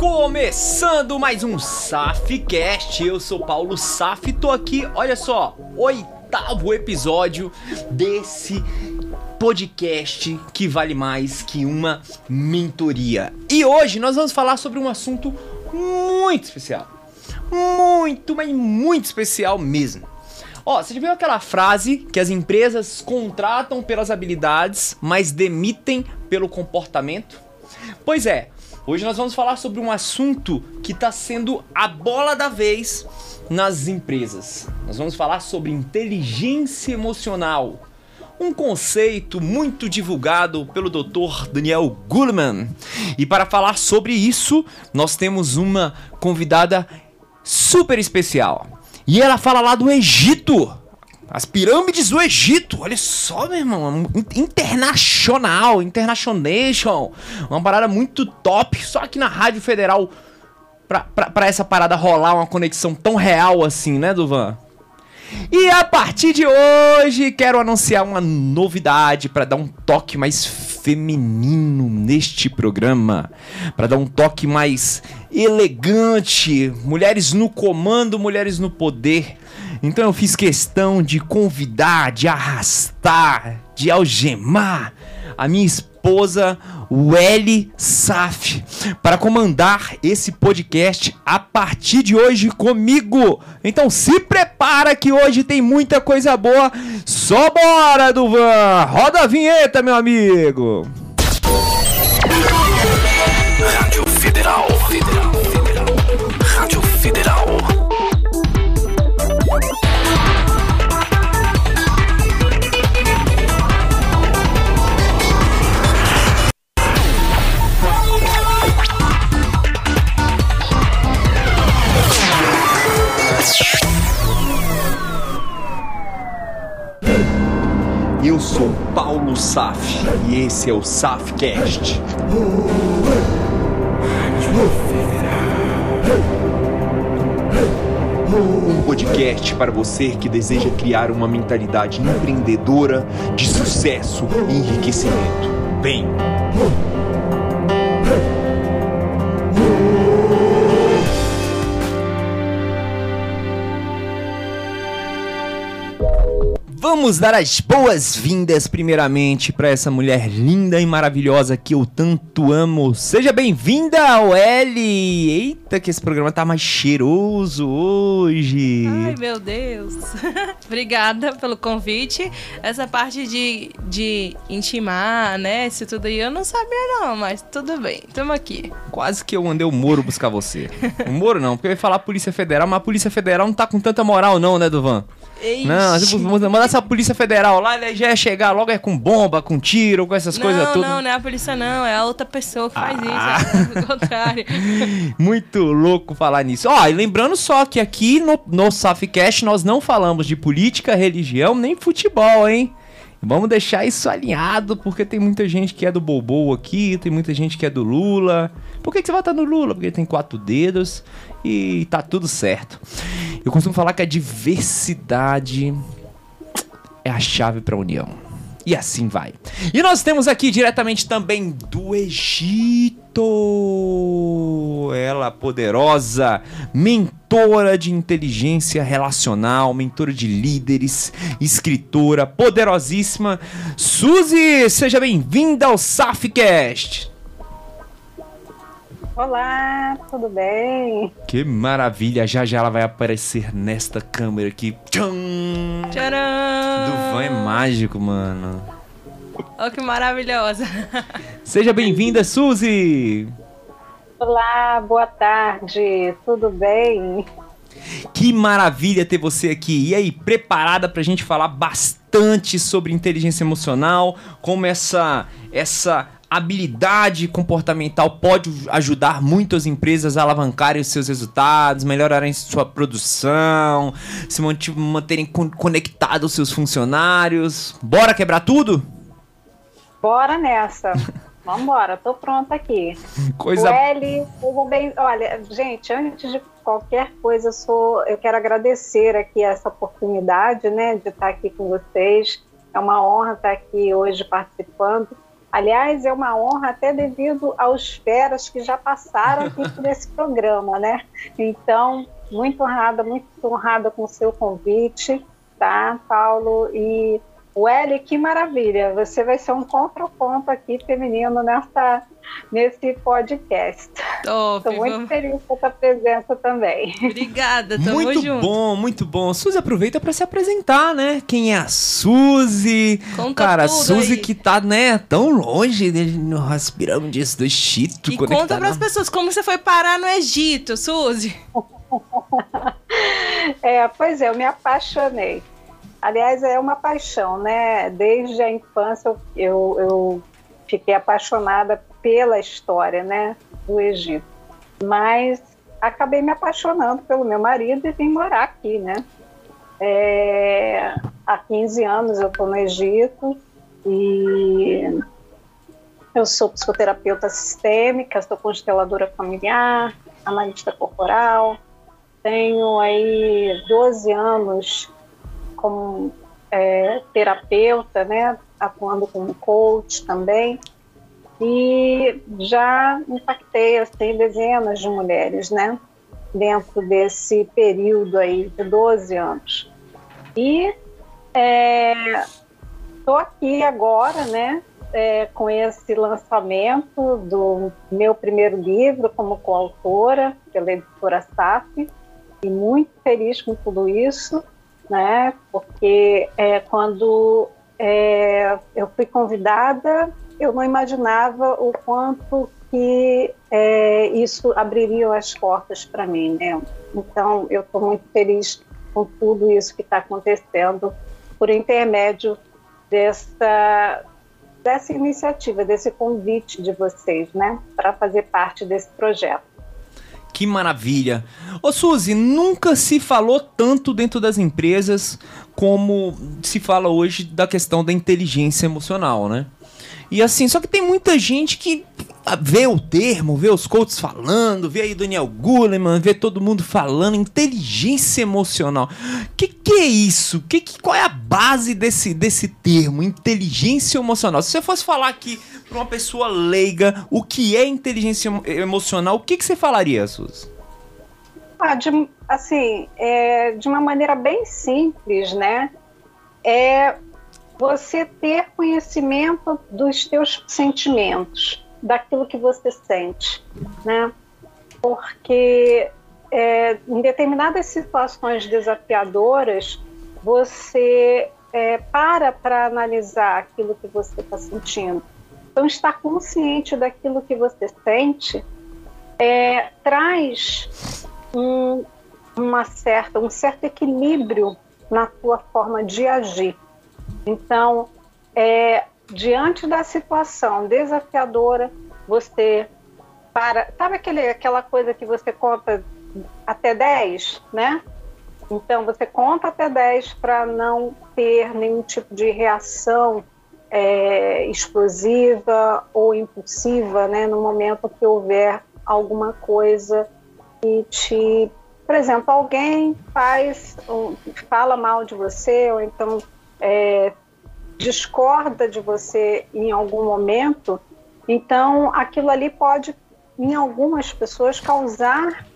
Começando mais um SafCast, eu sou Paulo Saf tô aqui, olha só, oitavo episódio desse podcast que vale mais que uma mentoria. E hoje nós vamos falar sobre um assunto muito especial. Muito, mas muito especial mesmo. Ó, você já viu aquela frase que as empresas contratam pelas habilidades, mas demitem pelo comportamento? Pois é, hoje nós vamos falar sobre um assunto que está sendo a bola da vez nas empresas. Nós vamos falar sobre inteligência emocional. Um conceito muito divulgado pelo Dr. Daniel Goleman. E para falar sobre isso, nós temos uma convidada super especial. E ela fala lá do Egito. As pirâmides do Egito, olha só, meu irmão, internacional, internationation, uma parada muito top, só aqui na Rádio Federal, pra, pra, pra essa parada rolar uma conexão tão real assim, né, Duvan? E a partir de hoje, quero anunciar uma novidade para dar um toque mais feminino neste programa, para dar um toque mais elegante, mulheres no comando, mulheres no poder. Então eu fiz questão de convidar, de arrastar, de algemar a minha esposa Welly Saf para comandar esse podcast a partir de hoje comigo. Então se prepara que hoje tem muita coisa boa. Só bora, Duvan! Roda a vinheta, meu amigo! Eu sou Paulo Saf e esse é o Safcast. Um podcast para você que deseja criar uma mentalidade empreendedora de sucesso e enriquecimento. Vem! Vamos dar as boas-vindas primeiramente para essa mulher linda e maravilhosa que eu tanto amo. Seja bem-vinda, Ellie! Eita, que esse programa tá mais cheiroso hoje. Ai, meu Deus. Obrigada pelo convite. Essa parte de, de intimar, né? Isso tudo aí eu não sabia não, mas tudo bem. Tamo aqui. Quase que eu mandei o Moro buscar você. O Moro não, porque eu ia falar Polícia Federal, mas a Polícia Federal não tá com tanta moral não, né, Duvan? Ixi. Não, tipo, mandar essa Polícia Federal lá, ele já ia chegar logo é com bomba, com tiro, com essas coisas não, todas. não, não é a polícia não, é a outra pessoa que faz Ah. isso, é o contrário. Muito louco falar nisso. Ó, e lembrando só que aqui no, no Safcast nós não falamos de política, religião, nem futebol, hein? Vamos deixar isso alinhado, porque tem muita gente que é do Bobo aqui, tem muita gente que é do Lula. Por que, que você estar no Lula? Porque ele tem quatro dedos e tá tudo certo. Eu costumo falar que a diversidade é a chave para a união. E assim vai. E nós temos aqui diretamente também do Egito. Ela poderosa, mentora de inteligência relacional, mentora de líderes, escritora poderosíssima. Suzy, seja bem-vinda ao Safcast. Olá, tudo bem? Que maravilha, já já ela vai aparecer nesta câmera aqui. Tcham! Tcharam! Duvan é mágico, mano. Oh, que maravilhosa. Seja bem-vinda, Suzy! Olá, boa tarde, tudo bem? Que maravilha ter você aqui. E aí, preparada pra gente falar bastante sobre inteligência emocional, como essa essa habilidade comportamental pode ajudar muito as empresas a alavancarem os seus resultados, melhorarem sua produção, se manterem con- conectados aos seus funcionários. Bora quebrar tudo? Bora nessa. Vambora, tô pronta aqui. Coisa O Eli, tudo bem? Olha, gente, antes de qualquer coisa, eu, sou, eu quero agradecer aqui essa oportunidade, né, de estar aqui com vocês. É uma honra estar aqui hoje participando. Aliás, é uma honra até devido aos feras que já passaram aqui por esse programa, né? Então, muito honrada, muito honrada com o seu convite, tá, Paulo? E Welly, que maravilha! Você vai ser um contraponto aqui feminino nessa, nesse podcast. Estou muito feliz com a sua presença também. Obrigada, tamo muito junto. bom, muito bom. Suzy, aproveita para se apresentar, né? Quem é a Suzy? Conta Cara, a Suzy aí. que tá, né, tão longe de nós pirâmides do Egito. E conectada conta pras na- pessoas como você foi parar no Egito, Suzy. É, pois é, eu me apaixonei. Aliás, é uma paixão, né? Desde a infância eu, eu, fiquei apaixonada pela história, né, do Egito. Mas acabei me apaixonando pelo meu marido e vim morar aqui, né? É, há 15 anos eu estou no Egito e eu sou psicoterapeuta sistêmica, sou consteladora familiar, analista corporal, tenho aí 12 anos como é, terapeuta, né, atuando como coach também, e já impactei assim dezenas de mulheres, né, dentro desse período aí de 12 anos. E estou aqui agora, né, é, com esse lançamento do meu primeiro livro como coautora pela editora SAF e muito feliz com tudo isso, né? Porque é, quando é, eu fui convidada, eu não imaginava o quanto que é, isso abriria as portas para mim, né? Então eu estou muito feliz com tudo isso que está acontecendo por intermédio dessa dessa iniciativa, desse convite de vocês, né, para fazer parte desse projeto. Que maravilha. Ô Suzy, nunca se falou tanto dentro das empresas como se fala hoje da questão da inteligência emocional, né? E assim, só que tem muita gente que ah, vê o termo, vê os coaches falando, vê aí Daniel Goleman, vê todo mundo falando inteligência emocional. Que que é isso? Que, que qual é a base desse desse termo, inteligência emocional? Se você fosse falar aqui para uma pessoa leiga o que é inteligência emo- emocional, o que que você falaria, Suzy? Ah, de, assim, é, de uma maneira bem simples, né? É você ter conhecimento dos teus sentimentos, daquilo que você sente, né? Porque é, em determinadas situações desafiadoras, você é, para para analisar aquilo que você está sentindo. Então, estar consciente daquilo que você sente é, traz um, uma certa, um certo equilíbrio na tua forma de agir. Então, é, diante da situação desafiadora, você para. Sabe aquele, aquela coisa que você conta até 10, né? Então, você conta até 10 para não ter nenhum tipo de reação é, explosiva ou impulsiva, né? No momento que houver alguma coisa que te. Por exemplo, alguém faz, fala mal de você, ou então é, discorda de você em algum momento, então aquilo ali pode, em algumas pessoas, causar.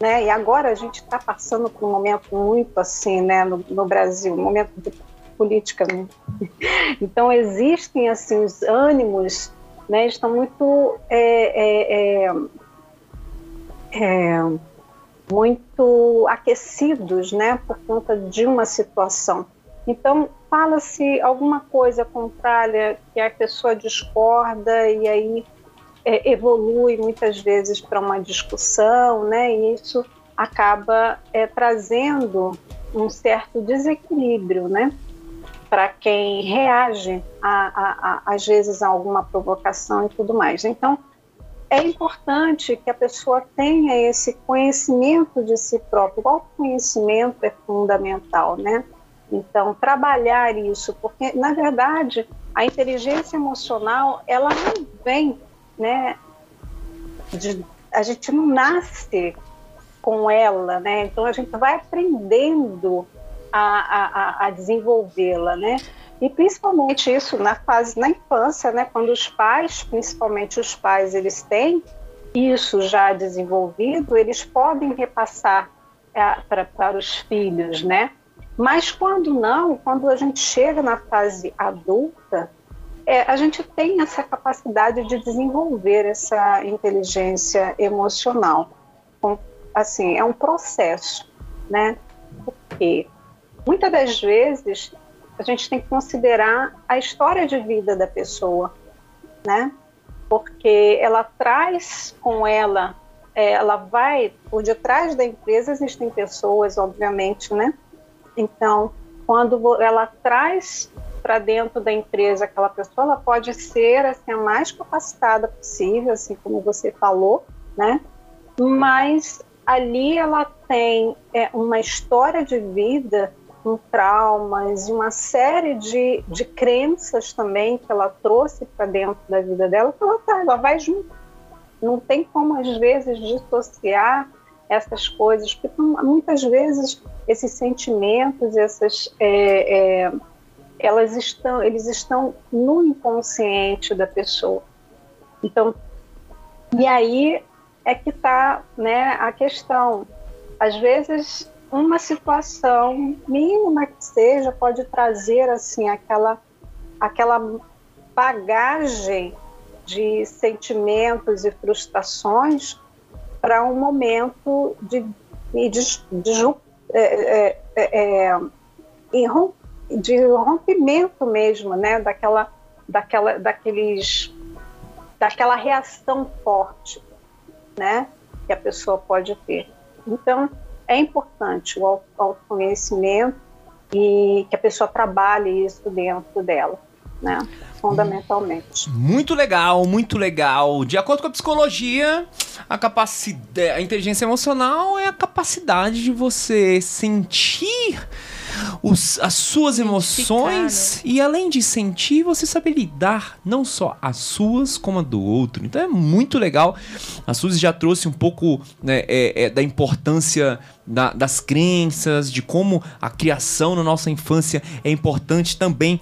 Né? E agora a gente está passando por um momento muito assim, né, no, no Brasil, um momento de política. Né? Então existem assim os ânimos, né, estão muito é, é, é, é, muito aquecidos, né, por conta de uma situação. Então, fala-se alguma coisa contrária que a pessoa discorda e aí é, evolui muitas vezes para uma discussão, né, e isso acaba é, trazendo um certo desequilíbrio, né, para quem reage, a, a, a, às vezes, a alguma provocação e tudo mais. Então, é importante que a pessoa tenha esse conhecimento de si próprio. O autoconhecimento é fundamental, né? Então, trabalhar isso, porque, na verdade, a inteligência emocional, ela não vem, né? De, a gente não nasce com ela, né? Então, a gente vai aprendendo a, a, a desenvolvê-la, né? E principalmente isso na fase na infância, né, quando os pais, principalmente os pais, eles têm isso já desenvolvido, eles podem repassar é, para os filhos, né? Mas quando não, quando a gente chega na fase adulta, é, a gente tem essa capacidade de desenvolver essa inteligência emocional. Assim, é um processo, né? Porque muitas das vezes a gente tem que considerar a história de vida da pessoa, né? Porque ela traz com ela, é, ela vai por detrás da empresa existem pessoas, obviamente, né? Então, quando ela traz para dentro da empresa aquela pessoa, ela pode ser assim, a mais capacitada possível, assim como você falou, né? Mas ali ela tem é, uma história de vida com traumas e uma série de, de crenças também que ela trouxe para dentro da vida dela, que ela, tá, ela vai junto. Não tem como, às vezes, dissociar essas coisas, porque muitas vezes esses sentimentos, essas, é, é, elas estão, eles estão no inconsciente da pessoa. Então, e aí é que está né, a questão. Às vezes, uma situação mínima que seja pode trazer assim aquela, aquela bagagem de sentimentos e frustrações para um momento de, de, de, de, é, é, é, de rompimento mesmo, né? Daquela, daquela, daqueles, daquela reação forte, né? Que a pessoa pode ter. Então, é importante o autoconhecimento e que a pessoa trabalhe isso dentro dela, né? fundamentalmente. Muito legal, muito legal. De acordo com a psicologia, a capacidade, a inteligência emocional é a capacidade de você sentir os, as suas emoções né? e além de sentir, você saber lidar não só as suas como a do outro. Então é muito legal. A Suzy já trouxe um pouco né, é, é, da importância da, das crenças, de como a criação na nossa infância é importante também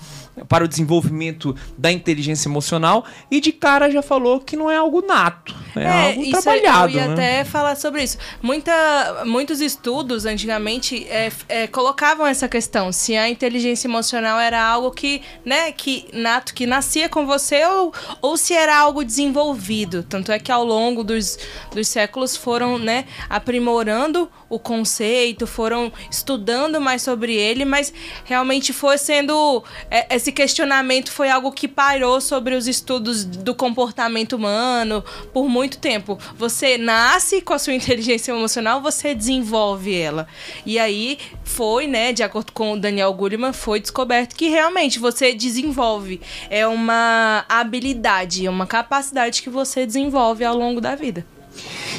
para o desenvolvimento da inteligência emocional e de cara já falou que não é algo nato, é, é algo trabalhado. Eu ia né? até falar sobre isso. Muita, muitos estudos antigamente é, é, colocavam essa questão se a inteligência emocional era algo que, né, que nato, que nascia com você ou, ou se era algo desenvolvido. Tanto é que ao longo dos, dos séculos foram, né, aprimorando o conceito, foram estudando mais sobre ele, mas realmente foi sendo. É, esse questionamento foi algo que pairou sobre os estudos do comportamento humano por muito tempo. Você nasce com a sua inteligência emocional, você desenvolve ela. E aí foi, né, de acordo com o Daniel Goleman, foi descoberto que realmente você desenvolve. É uma habilidade, é uma capacidade que você desenvolve ao longo da vida.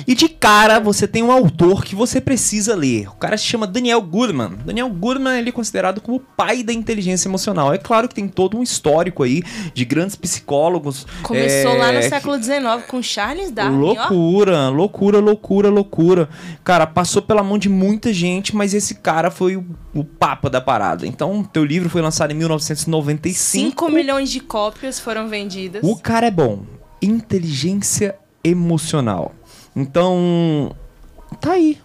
E de cara, você tem um autor que você precisa ler. O cara se chama Daniel Goodman. Daniel Goodman ele é considerado como o pai da inteligência emocional. É claro que tem todo um histórico aí de grandes psicólogos. Começou é, lá no século XIX com Charles Darwin. Loucura, ó. loucura, loucura, loucura. Cara, passou pela mão de muita gente, mas esse cara foi o, o papa da parada. Então, teu livro foi lançado em 1995. 5 milhões de cópias foram vendidas. O cara é bom. Inteligência emocional. Então, tá aí.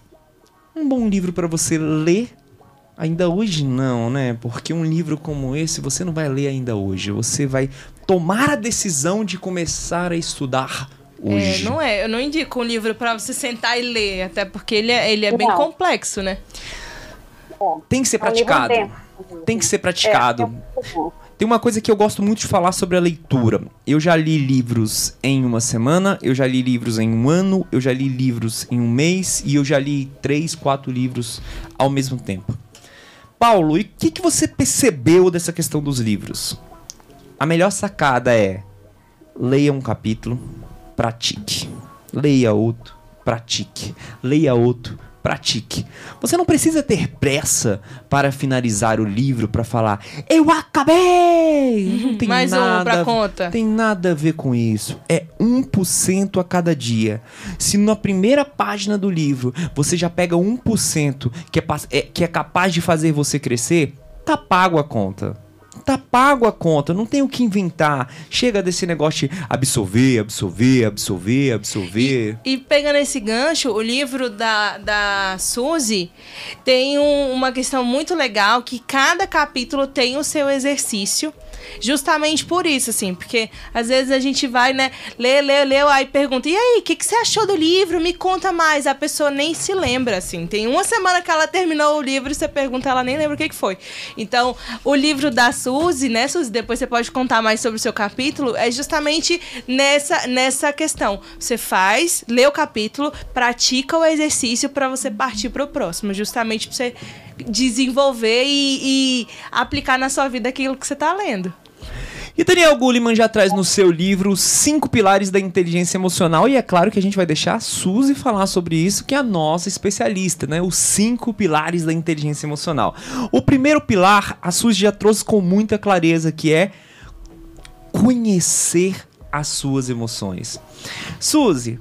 Um bom livro para você ler. Ainda hoje não, né? Porque um livro como esse você não vai ler ainda hoje. Você vai tomar a decisão de começar a estudar hoje. É, não é. Eu não indico um livro para você sentar e ler, até porque ele é, ele é bem complexo, né? Tem que ser praticado. Tem que ser praticado. Tem uma coisa que eu gosto muito de falar sobre a leitura. Eu já li livros em uma semana, eu já li livros em um ano, eu já li livros em um mês e eu já li três, quatro livros ao mesmo tempo. Paulo, e o que, que você percebeu dessa questão dos livros? A melhor sacada é leia um capítulo, pratique. Leia outro, pratique. Leia outro, pratique. Você não precisa ter pressa para finalizar o livro para falar eu acabei. Não tem Mais nada, um pra conta. Tem nada a ver com isso. É 1% a cada dia. Se na primeira página do livro você já pega 1% que é, é, que é capaz de fazer você crescer, tá pago a conta tá pago a conta, não tem o que inventar. Chega desse negócio de absorver, absorver, absorver, absorver. E, e pegando esse gancho, o livro da, da Suzy tem um, uma questão muito legal que cada capítulo tem o seu exercício. Justamente por isso, assim, porque às vezes a gente vai, né, lê, lê, lê, aí pergunta, e aí, o que, que você achou do livro? Me conta mais. A pessoa nem se lembra, assim. Tem uma semana que ela terminou o livro e você pergunta, ela nem lembra o que, que foi. Então, o livro da Suzy, né, Suzy, depois você pode contar mais sobre o seu capítulo, é justamente nessa, nessa questão. Você faz, lê o capítulo, pratica o exercício para você partir para o próximo, justamente para você desenvolver e, e aplicar na sua vida aquilo que você está lendo. E Daniel Goleman já traz no seu livro Cinco Pilares da Inteligência Emocional. E é claro que a gente vai deixar a Suzy falar sobre isso, que é a nossa especialista, né? Os cinco pilares da inteligência emocional. O primeiro pilar, a Suzy já trouxe com muita clareza, que é conhecer as suas emoções. Suzy,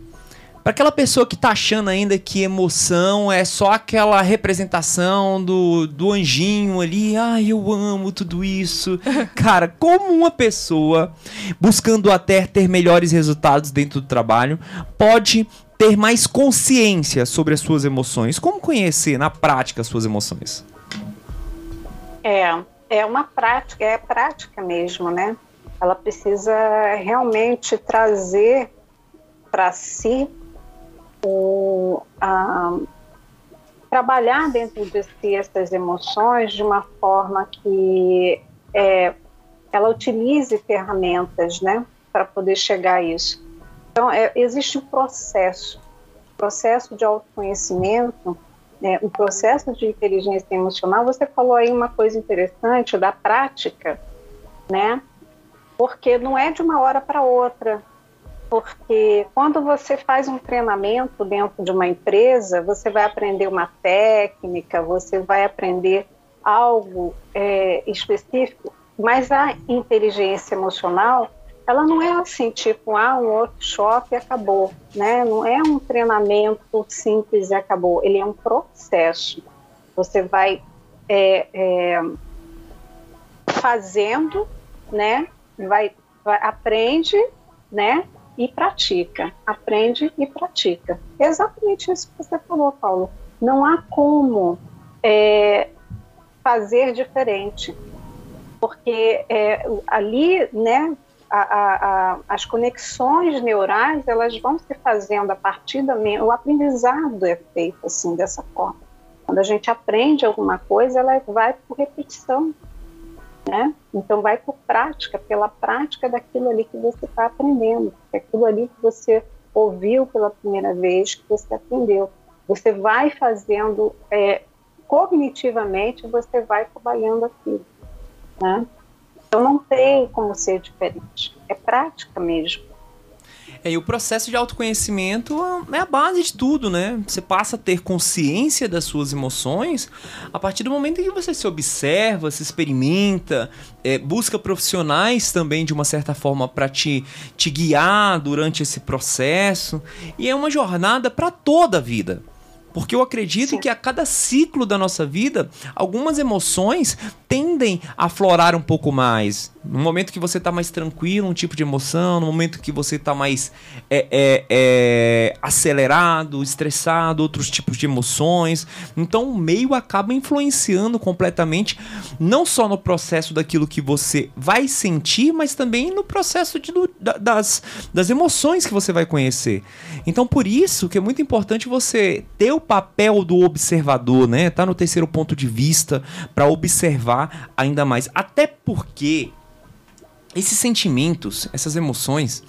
para aquela pessoa que tá achando ainda que emoção é só aquela representação do, do anjinho ali, ai, eu amo tudo isso. Cara, como uma pessoa buscando até ter melhores resultados dentro do trabalho pode ter mais consciência sobre as suas emoções? Como conhecer na prática as suas emoções? É, é uma prática, é prática mesmo, né? Ela precisa realmente trazer para si o, a, trabalhar dentro de si essas emoções de uma forma que é, ela utilize ferramentas, né, para poder chegar a isso. Então, é, existe um processo, processo de autoconhecimento, né, um processo de inteligência emocional. Você falou aí uma coisa interessante da prática, né? Porque não é de uma hora para outra porque quando você faz um treinamento dentro de uma empresa, você vai aprender uma técnica, você vai aprender algo é, específico, mas a inteligência emocional, ela não é assim, tipo, ah, um workshop e acabou, né? Não é um treinamento simples e acabou, ele é um processo. Você vai é, é, fazendo, né? Vai, vai aprende, né? E pratica. Aprende e pratica. É exatamente isso que você falou, Paulo. Não há como é, fazer diferente, porque é, ali, né, a, a, a, as conexões neurais elas vão se fazendo a partir da o aprendizado é feito assim dessa forma. Quando a gente aprende alguma coisa, ela vai por repetição né? Então vai por prática, pela prática daquilo ali que você está aprendendo, aquilo ali que você ouviu pela primeira vez, que você aprendeu. Você vai fazendo é, cognitivamente, você vai trabalhando aquilo, né? Então não tem como ser diferente, é prática mesmo. É, e o processo de autoconhecimento é a base de tudo, né? Você passa a ter consciência das suas emoções a partir do momento em que você se observa, se experimenta, é, busca profissionais também de uma certa forma para te, te guiar durante esse processo. E é uma jornada para toda a vida. Porque eu acredito Sim. que a cada ciclo da nossa vida, algumas emoções tendem a aflorar um pouco mais. No momento que você está mais tranquilo, um tipo de emoção, no momento que você está mais é, é, é, acelerado, estressado, outros tipos de emoções. Então o meio acaba influenciando completamente, não só no processo daquilo que você vai sentir, mas também no processo de, das, das emoções que você vai conhecer. Então por isso que é muito importante você ter o papel do observador, né? Tá no terceiro ponto de vista para observar ainda mais. Até porque esses sentimentos, essas emoções,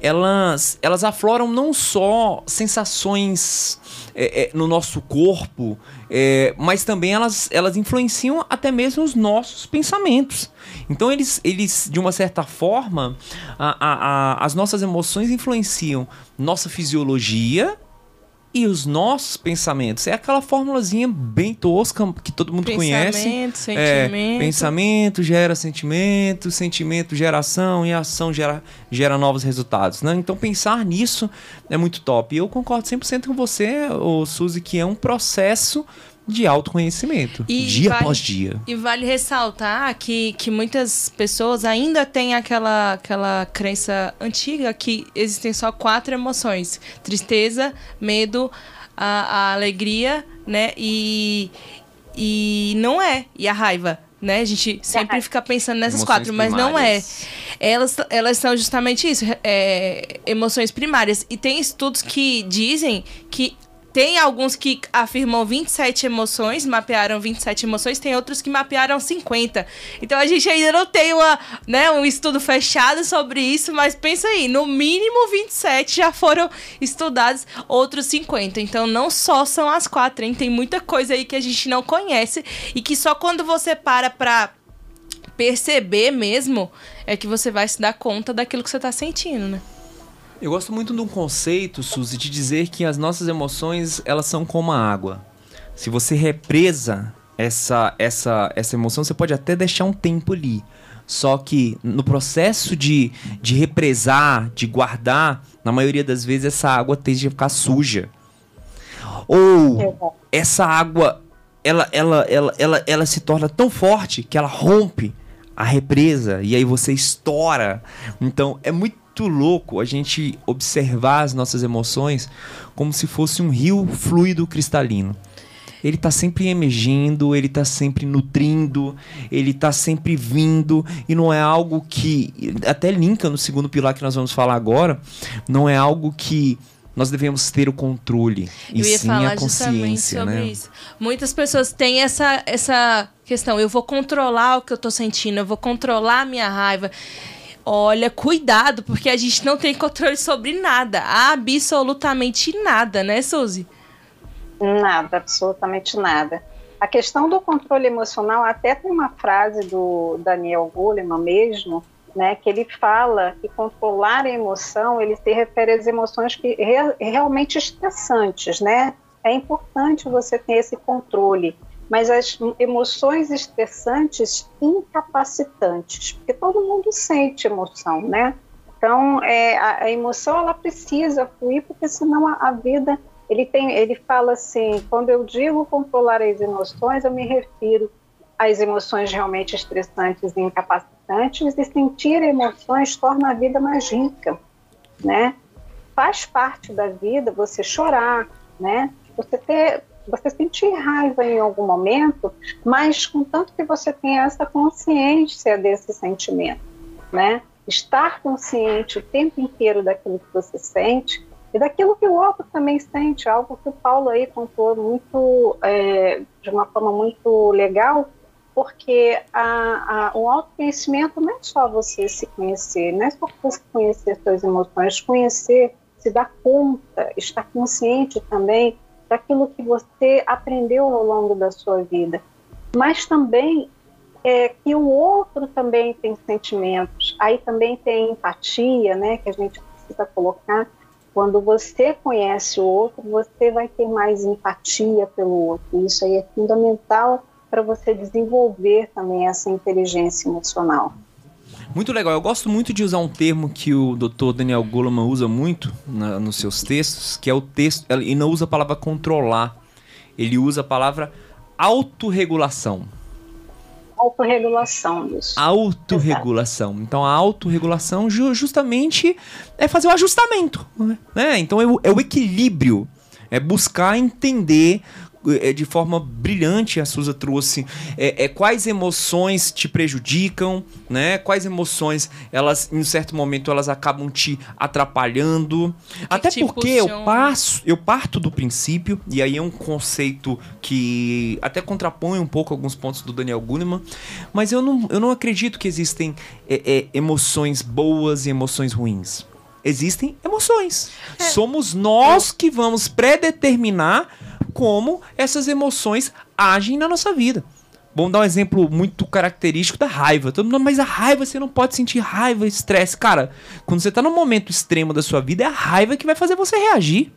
elas, elas afloram não só sensações é, é, no nosso corpo, é, mas também elas, elas influenciam até mesmo os nossos pensamentos. Então eles, eles de uma certa forma, a, a, a, as nossas emoções influenciam nossa fisiologia e os nossos pensamentos. É aquela formulazinha bem tosca que todo mundo pensamento, conhece. Sentimento, é, pensamento gera sentimento, sentimento gera ação e ação gera, gera novos resultados. Né? Então pensar nisso é muito top. E eu concordo 100% com você, ô, Suzy, que é um processo de autoconhecimento, E dia vale- após dia. E vale ressaltar que, que muitas pessoas ainda têm aquela, aquela crença antiga que existem só quatro emoções: tristeza, medo, a, a alegria, né? E, e não é. E a raiva. Né? A gente sempre fica pensando nessas Emoções quatro, mas não é. primárias. Elas, elas são justamente isso, é, emoções primárias. E tem estudos que dizem que tem alguns que afirmam 27 emoções, mapearam 27 emoções, tem outros que mapearam 50. Então a gente ainda não tem uma, né, um estudo fechado sobre isso, mas pensa aí, no mínimo 27 já foram estudados, outros 50. Então não só são as quatro, hein? tem muita coisa aí que a gente não conhece e que só quando você para pra perceber mesmo é que você vai se dar conta daquilo que você tá sentindo, né? Eu gosto muito de um conceito, Suzy, de dizer que as nossas emoções, elas são como a água. Se você represa essa, essa, essa emoção, você pode até deixar um tempo ali. Só que no processo de, de represar, de guardar, na maioria das vezes essa água tende a ficar suja. Ou essa água, ela, ela, ela, ela, ela se torna tão forte que ela rompe a represa e aí você estoura. Então é muito louco a gente observar as nossas emoções como se fosse um rio fluido cristalino. Ele tá sempre emergindo, ele tá sempre nutrindo, ele tá sempre vindo, e não é algo que. Até linka no segundo pilar que nós vamos falar agora, não é algo que nós devemos ter o controle, e sim a consciência, né? isso. Muitas pessoas têm essa, essa questão. Eu vou controlar o que eu tô sentindo, eu vou controlar a minha raiva. Olha, cuidado, porque a gente não tem controle sobre nada. Absolutamente nada, né, Suzy? Nada, absolutamente nada. A questão do controle emocional, até tem uma frase do Daniel Goleman mesmo, né, que ele fala que controlar a emoção, ele se refere às emoções que re realmente estressantes, né? É importante você ter esse controle, mas as emoções estressantes incapacitantes, porque todo mundo sente emoção, né? Então, é, a, a emoção ela precisa fluir, porque senão a, a vida ele tem, ele fala assim, quando eu digo controlar as emoções, eu me refiro às emoções realmente estressantes e incapacitantes e sentir emoções torna a vida mais rica, né? Faz parte da vida você chorar, né? Você ter, você sentir raiva em algum momento, mas contanto que você tenha essa consciência desse sentimento, né? Estar consciente o tempo inteiro daquilo que você sente e daquilo que o outro também sente, algo que o Paulo aí contou muito, é, de uma forma muito legal, porque a, a, o autoconhecimento não é só você se conhecer, não é só você conhecer suas emoções, conhecer, se dar conta, estar consciente também daquilo que você aprendeu ao longo da sua vida, mas também é, que o outro também tem sentimentos, aí também tem empatia, né, que a gente precisa colocar, quando você conhece o outro, você vai ter mais empatia pelo outro. Isso aí é fundamental para você desenvolver também essa inteligência emocional. Muito legal. Eu gosto muito de usar um termo que o Dr. Daniel Goleman usa muito na, nos seus textos, que é o texto. Ele não usa a palavra controlar, ele usa a palavra autorregulação. Autorregulação, isso. Autorregulação. Então a autorregulação ju justamente é fazer o ajustamento. Né? Então é o, é o equilíbrio. É buscar entender de forma brilhante a Suza trouxe é, é, quais emoções te prejudicam, né? Quais emoções elas em um certo momento elas acabam te atrapalhando. Até te porque eu passo, eu parto do princípio e aí é um conceito que até contrapõe um pouco alguns pontos do Daniel Goleman, mas eu não, eu não acredito que existem é, é, emoções boas e emoções ruins. Existem emoções. Somos nós que vamos predeterminar como essas emoções agem na nossa vida. Vamos dar um exemplo muito característico da raiva. Todo mundo, mas a raiva, você não pode sentir raiva, estresse. Cara, quando você tá num momento extremo da sua vida, é a raiva que vai fazer você reagir.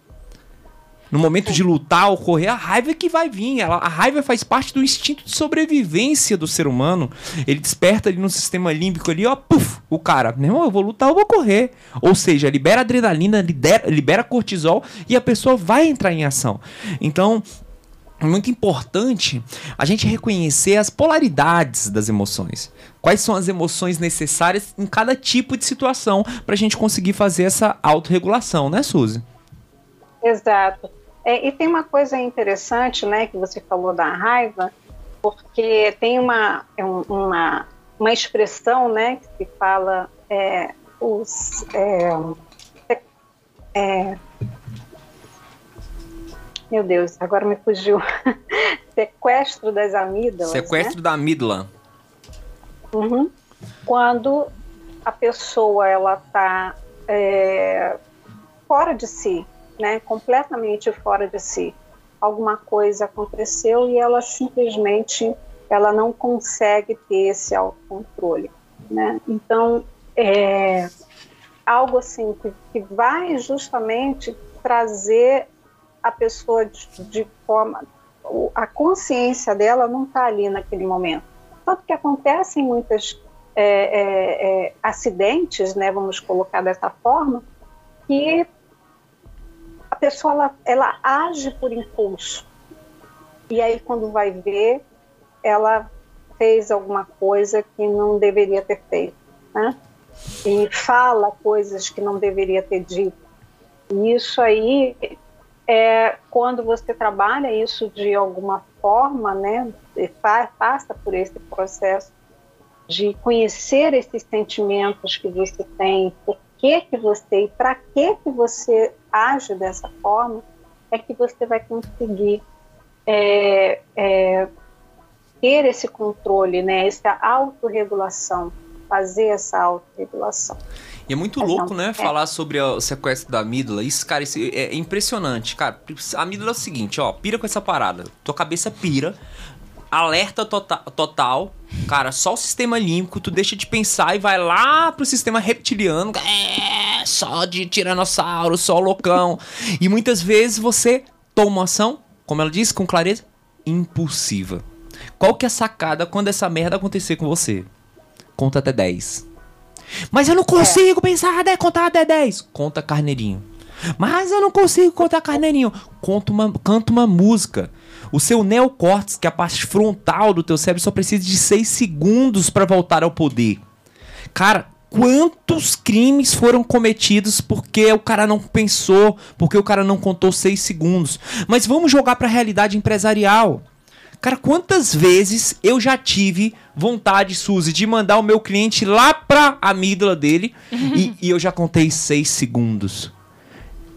No momento de lutar ou correr, a raiva é que vai vir. Ela, a raiva faz parte do instinto de sobrevivência do ser humano. Ele desperta ali no sistema límbico ali, ó, puf, o cara, irmão, eu vou lutar, eu vou correr. Ou seja, libera adrenalina, libera, libera cortisol e a pessoa vai entrar em ação. Então, é muito importante a gente reconhecer as polaridades das emoções. Quais são as emoções necessárias em cada tipo de situação para a gente conseguir fazer essa autorregulação, né, Suzy? Exato. É, e tem uma coisa interessante, né, que você falou da raiva, porque tem uma, é uma, uma expressão, né, que se fala é, os é, é, meu Deus, agora me fugiu. Sequestro das amígdalas. Sequestro né? da amígdala. Uhum. Quando a pessoa ela está é, fora de si, né? Completamente fora de si. Alguma coisa aconteceu e ela simplesmente ela não consegue ter esse autocontrole, né? Então é algo assim que, que vai justamente trazer a pessoa de, de forma. A consciência dela não está ali naquele momento. Tanto que acontecem muitos é, é, é, acidentes, né, vamos colocar dessa forma, que pessoa ela, ela age por impulso. E aí, quando vai ver, ela fez alguma coisa que não deveria ter feito. Né? E fala coisas que não deveria ter dito. E isso aí é, quando você trabalha isso de alguma forma, né, passa por esse processo de conhecer esses sentimentos que você tem, por que que você e para que que você age dessa forma, é que você vai conseguir é, é, ter esse controle, né, essa autorregulação, fazer essa autorregulação. E é muito louco, né, é. falar sobre o sequestro da amígdala. Isso, cara, isso é impressionante. Cara, a amígdala é o seguinte, ó, pira com essa parada. Tua cabeça pira, alerta tota-, total. Cara, só o sistema límbico, tu deixa de pensar e vai lá pro sistema reptiliano. É, só de tiranossauro, só loucão. e muitas vezes você toma uma ação, como ela disse com clareza, impulsiva. Qual que é a sacada quando essa merda acontecer com você? Conta até 10. Mas eu não consigo é. pensar até contar até 10. Conta carneirinho. Mas eu não consigo contar carneirinho. Conta uma, canta uma música. O seu neocórtex, que é a parte frontal do teu cérebro, só precisa de 6 segundos para voltar ao poder. Cara, quantos crimes foram cometidos porque o cara não pensou, porque o cara não contou 6 segundos. Mas vamos jogar para a realidade empresarial. Cara, quantas vezes eu já tive vontade, Suzy, de mandar o meu cliente lá pra amígdala dele e, e, eu já contei seis segundos.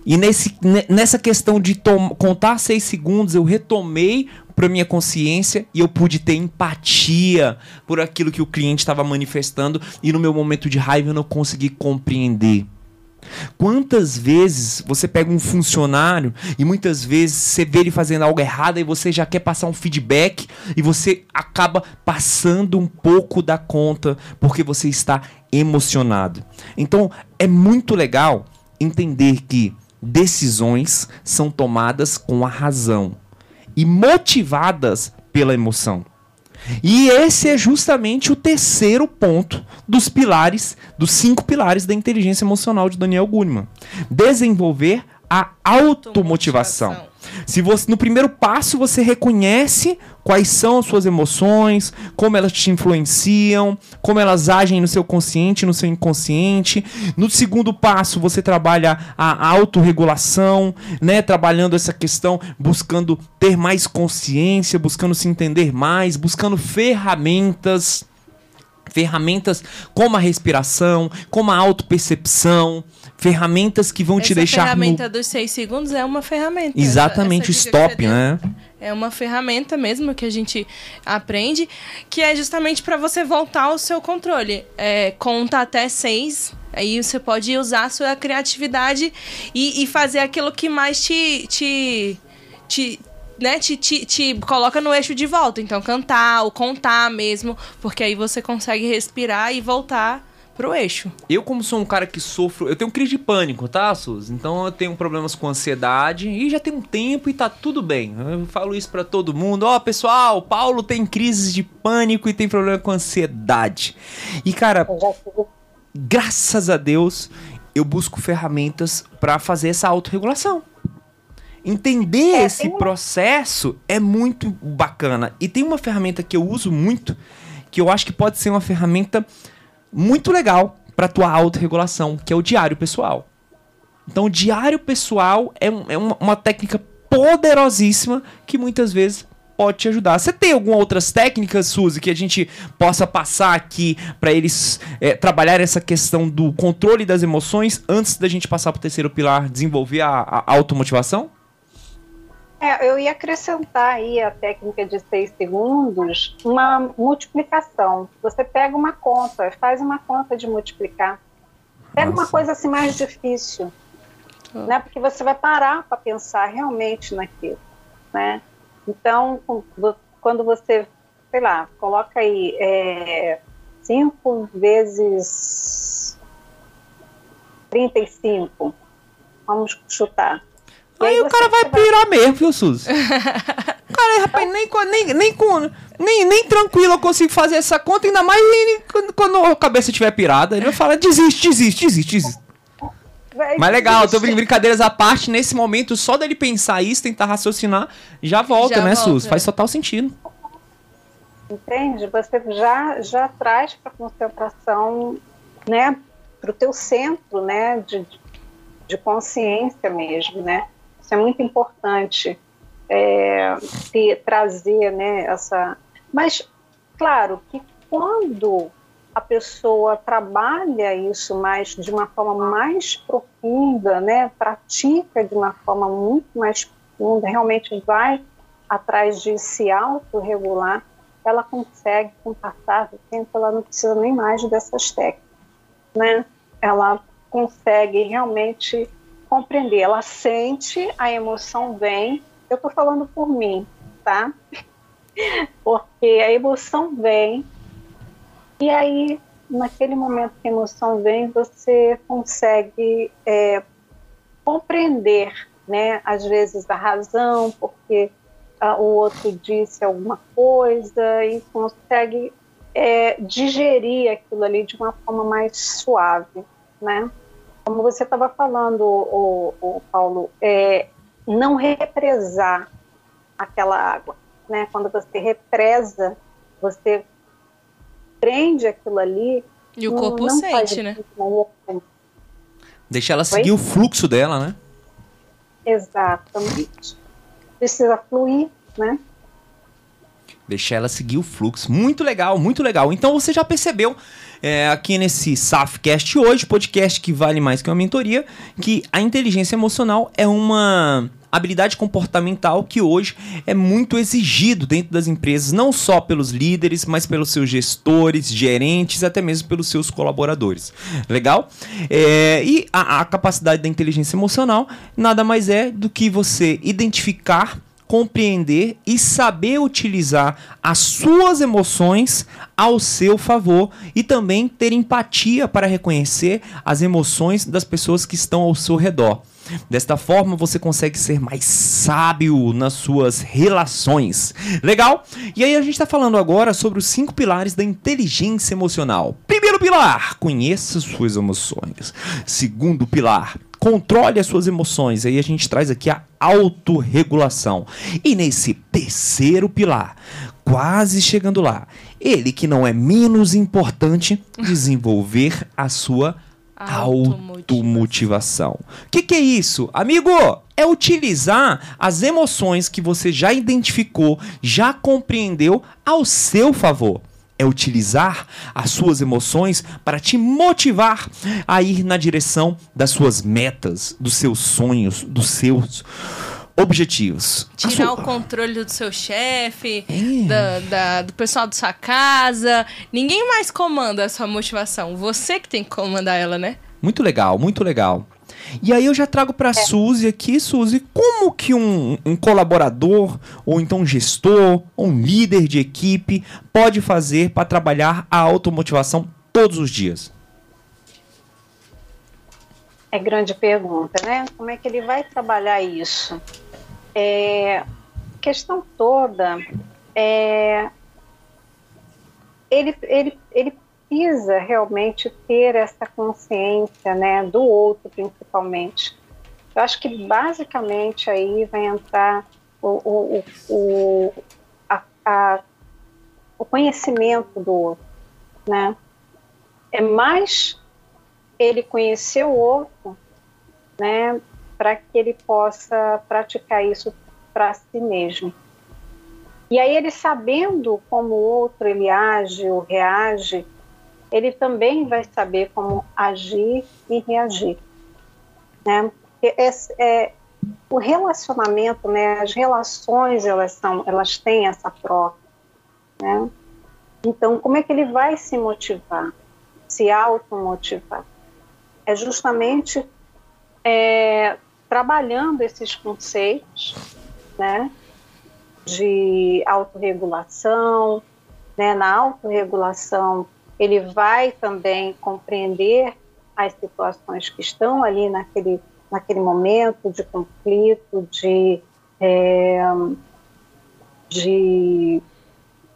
E nesse, nessa questão de contar seis segundos, eu retomei para minha consciência e eu pude ter empatia por aquilo que o cliente estava manifestando e no meu momento de raiva eu não consegui compreender. Quantas vezes você pega um funcionário e muitas vezes você vê ele fazendo algo errado e você já quer passar um feedback e você acaba passando um pouco da conta porque você está emocionado. Então é muito legal entender que decisões são tomadas com a razão e motivadas pela emoção. E esse é justamente o terceiro ponto dos pilares, dos cinco pilares da inteligência emocional de Daniel Goleman. Desenvolver a automotivação. Se você no primeiro passo você reconhece quais são as suas emoções, como elas te influenciam, como elas agem no seu consciente, no seu inconsciente. No segundo passo você trabalha a autorregulação, né, trabalhando essa questão, buscando ter mais consciência, buscando se entender mais, buscando ferramentas ferramentas como a respiração, como a autopercepção, ferramentas que vão Essa te deixar. A ferramenta no... dos seis segundos é uma ferramenta. Exatamente, essa, stop, né? É uma ferramenta mesmo que a gente aprende, que é justamente para você voltar ao seu controle. É, conta até seis, aí você pode usar a sua criatividade e, e fazer aquilo que mais te, te, te né, te, te, te, coloca no eixo de volta. Então, cantar ou contar mesmo, porque aí você consegue respirar e voltar pro eixo. Eu, como sou um cara que sofro. Eu tenho crise de pânico, tá, Sus? Então eu tenho problemas com ansiedade e já tem um tempo e tá tudo bem. Eu falo isso para todo mundo. Ó, oh, pessoal, Paulo tem crises de pânico e tem problema com ansiedade. E, cara, graças a Deus, eu busco ferramentas para fazer essa autorregulação. Entender É, esse processo é muito bacana. E tem uma ferramenta que eu uso muito, que eu acho que pode ser uma ferramenta muito legal para tua autorregulação, que é o diário pessoal. Então, o diário pessoal é, um- é uma, uma técnica poderosíssima que muitas vezes pode te ajudar. Você tem algumas outras técnicas, Suzy, que a gente possa passar aqui para eles é, trabalhar essa questão do controle das emoções antes da gente passar para o terceiro pilar, desenvolver a, a automotivação? É, eu ia acrescentar aí a técnica de seis segundos, uma multiplicação. Você pega uma conta, faz uma conta de multiplicar. Pega uma Nossa. coisa assim mais difícil, né? Porque você vai parar para pensar realmente naquilo, né? Então, quando você, sei lá, coloca aí é, 5 vezes 35, vamos chutar. E Aí, o cara vai pirar mesmo, viu, Suzy? cara, rapaz, nem, nem, nem, nem, nem tranquilo eu consigo fazer essa conta, ainda mais quando, quando a cabeça estiver pirada. Ele vai falar, desiste, desiste, desiste, desiste. vai- Mas legal, tô brincadeiras à parte, nesse momento, só dele pensar isso, tentar raciocinar, já volta, Já né, volta. Suzy? Faz total sentido. Entende? Você já, já traz para a concentração, né, para o teu centro, né, de, de consciência mesmo, né? Isso é muito importante, é, ter, trazer, né, essa... Mas, claro, que quando a pessoa trabalha isso mais de uma forma mais profunda, né, pratica de uma forma muito mais profunda, realmente vai atrás de se autorregular, ela consegue, com o passar tempo, ela não precisa nem mais dessas técnicas, né? Ela consegue realmente compreender, ela sente, a emoção vem, eu estou falando por mim, tá? Porque a emoção vem, e aí, naquele momento que a emoção vem, você consegue é, compreender, né? Às vezes a razão, porque ah, o outro disse alguma coisa e consegue é, digerir aquilo ali de uma forma mais suave, né? Como você estava falando, o, o Paulo, é, não represar aquela água, né? Quando você represa, você prende aquilo ali. E o não- corpo não sente, né? efeito nenhum. Deixa ela seguir o fluxo dela, né? Exatamente. Precisa fluir, né? Deixar ela seguir o fluxo. Muito legal, muito legal. Então você já percebeu é, aqui nesse SAFcast hoje, podcast que vale mais que uma mentoria, que a inteligência emocional é uma habilidade comportamental que hoje é muito exigido dentro das empresas, não só pelos líderes, mas pelos seus gestores, gerentes, até mesmo pelos seus colaboradores. Legal? É, e a, a capacidade da inteligência emocional nada mais é do que você identificar compreender e saber utilizar as suas emoções ao seu favor e também ter empatia para reconhecer as emoções das pessoas que estão ao seu redor. Desta forma, você consegue ser mais sábio nas suas relações. Legal? E aí, a gente está falando agora sobre os cinco pilares da inteligência emocional. Primeiro pilar: conheça suas emoções. Segundo pilar: controle as suas emoções. Aí a gente traz aqui a autorregulação. E nesse terceiro pilar, quase chegando lá, ele que não é menos importante, desenvolver a sua automotivação. O que, que é isso? Amigo, é utilizar as emoções que você já identificou, já compreendeu ao seu favor. É utilizar as suas emoções para te motivar a ir na direção das suas metas, dos seus sonhos, dos seus objetivos. Tirar sua- o controle do seu chefe, É. da, da- do pessoal da sua casa. Ninguém mais comanda a sua motivação. Você que tem que comandar ela, né? Muito legal, muito legal. E aí eu já trago para a Suzy aqui, Suzy, como que um, um colaborador, ou então um gestor, ou um líder de equipe pode fazer para trabalhar a automotivação todos os dias? É grande pergunta, né? Como é que ele vai trabalhar isso? É, a questão toda é ele, ele, ele precisa realmente ter essa consciência, né, do outro principalmente. Eu acho que basicamente aí vai entrar o, o, o, a, a, o conhecimento do outro, né? É mais ele conhecer o outro, né, para que ele possa praticar isso para si mesmo. E aí ele sabendo como o outro ele age ou reage, ele também vai saber como agir e reagir, né? É, é, o relacionamento, né? As relações elas são, elas têm essa troca, né? Então como é que ele vai se motivar, se automotivar? É justamente é, trabalhando esses conceitos, né? De autorregulação, né? Na autorregulação ele vai também compreender as situações que estão ali naquele, naquele momento de conflito, de, é, de.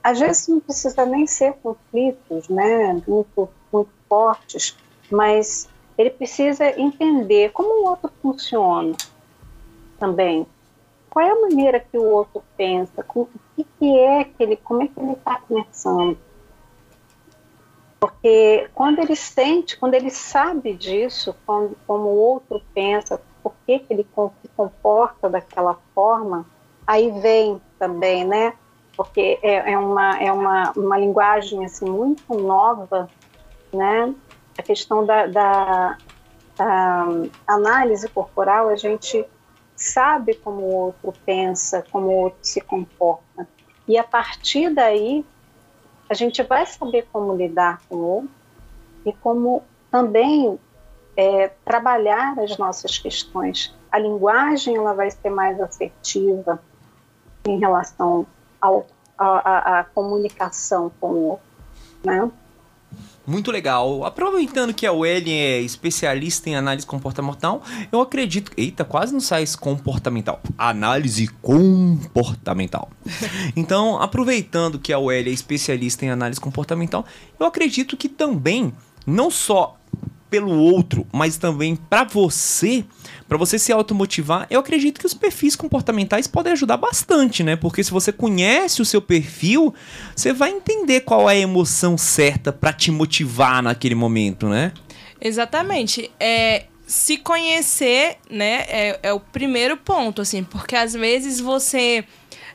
Às vezes não precisa nem ser conflitos né, muito, muito fortes, mas ele precisa entender como o outro funciona também. Qual é a maneira que o outro pensa? o que, que é que ele, como é que ele está pensando? Porque quando ele sente, quando ele sabe disso, quando, como o outro pensa, por que, que ele se comporta daquela forma, aí vem também, né? Porque é, é, uma, é uma, uma linguagem assim, muito nova, né? A questão da, da, da análise corporal, a gente sabe como o outro pensa, como o outro se comporta. E a partir daí, a gente vai saber como lidar com o outro e como também é, trabalhar as nossas questões. A linguagem ela vai ser mais assertiva em relação à comunicação com o outro, né? Muito legal. Aproveitando que a Welly é especialista em análise comportamental, eu acredito. Eita, quase não sai comportamental. Análise comportamental. então, aproveitando que a Welly é especialista em análise comportamental, eu acredito que também, não só pelo outro, mas também para você, para você se automotivar, eu acredito que os perfis comportamentais podem ajudar bastante, né? Porque se você conhece o seu perfil, você vai entender qual é a emoção certa para te motivar naquele momento, né? Exatamente. É, se conhecer, né, é, é o primeiro ponto, assim, porque às vezes você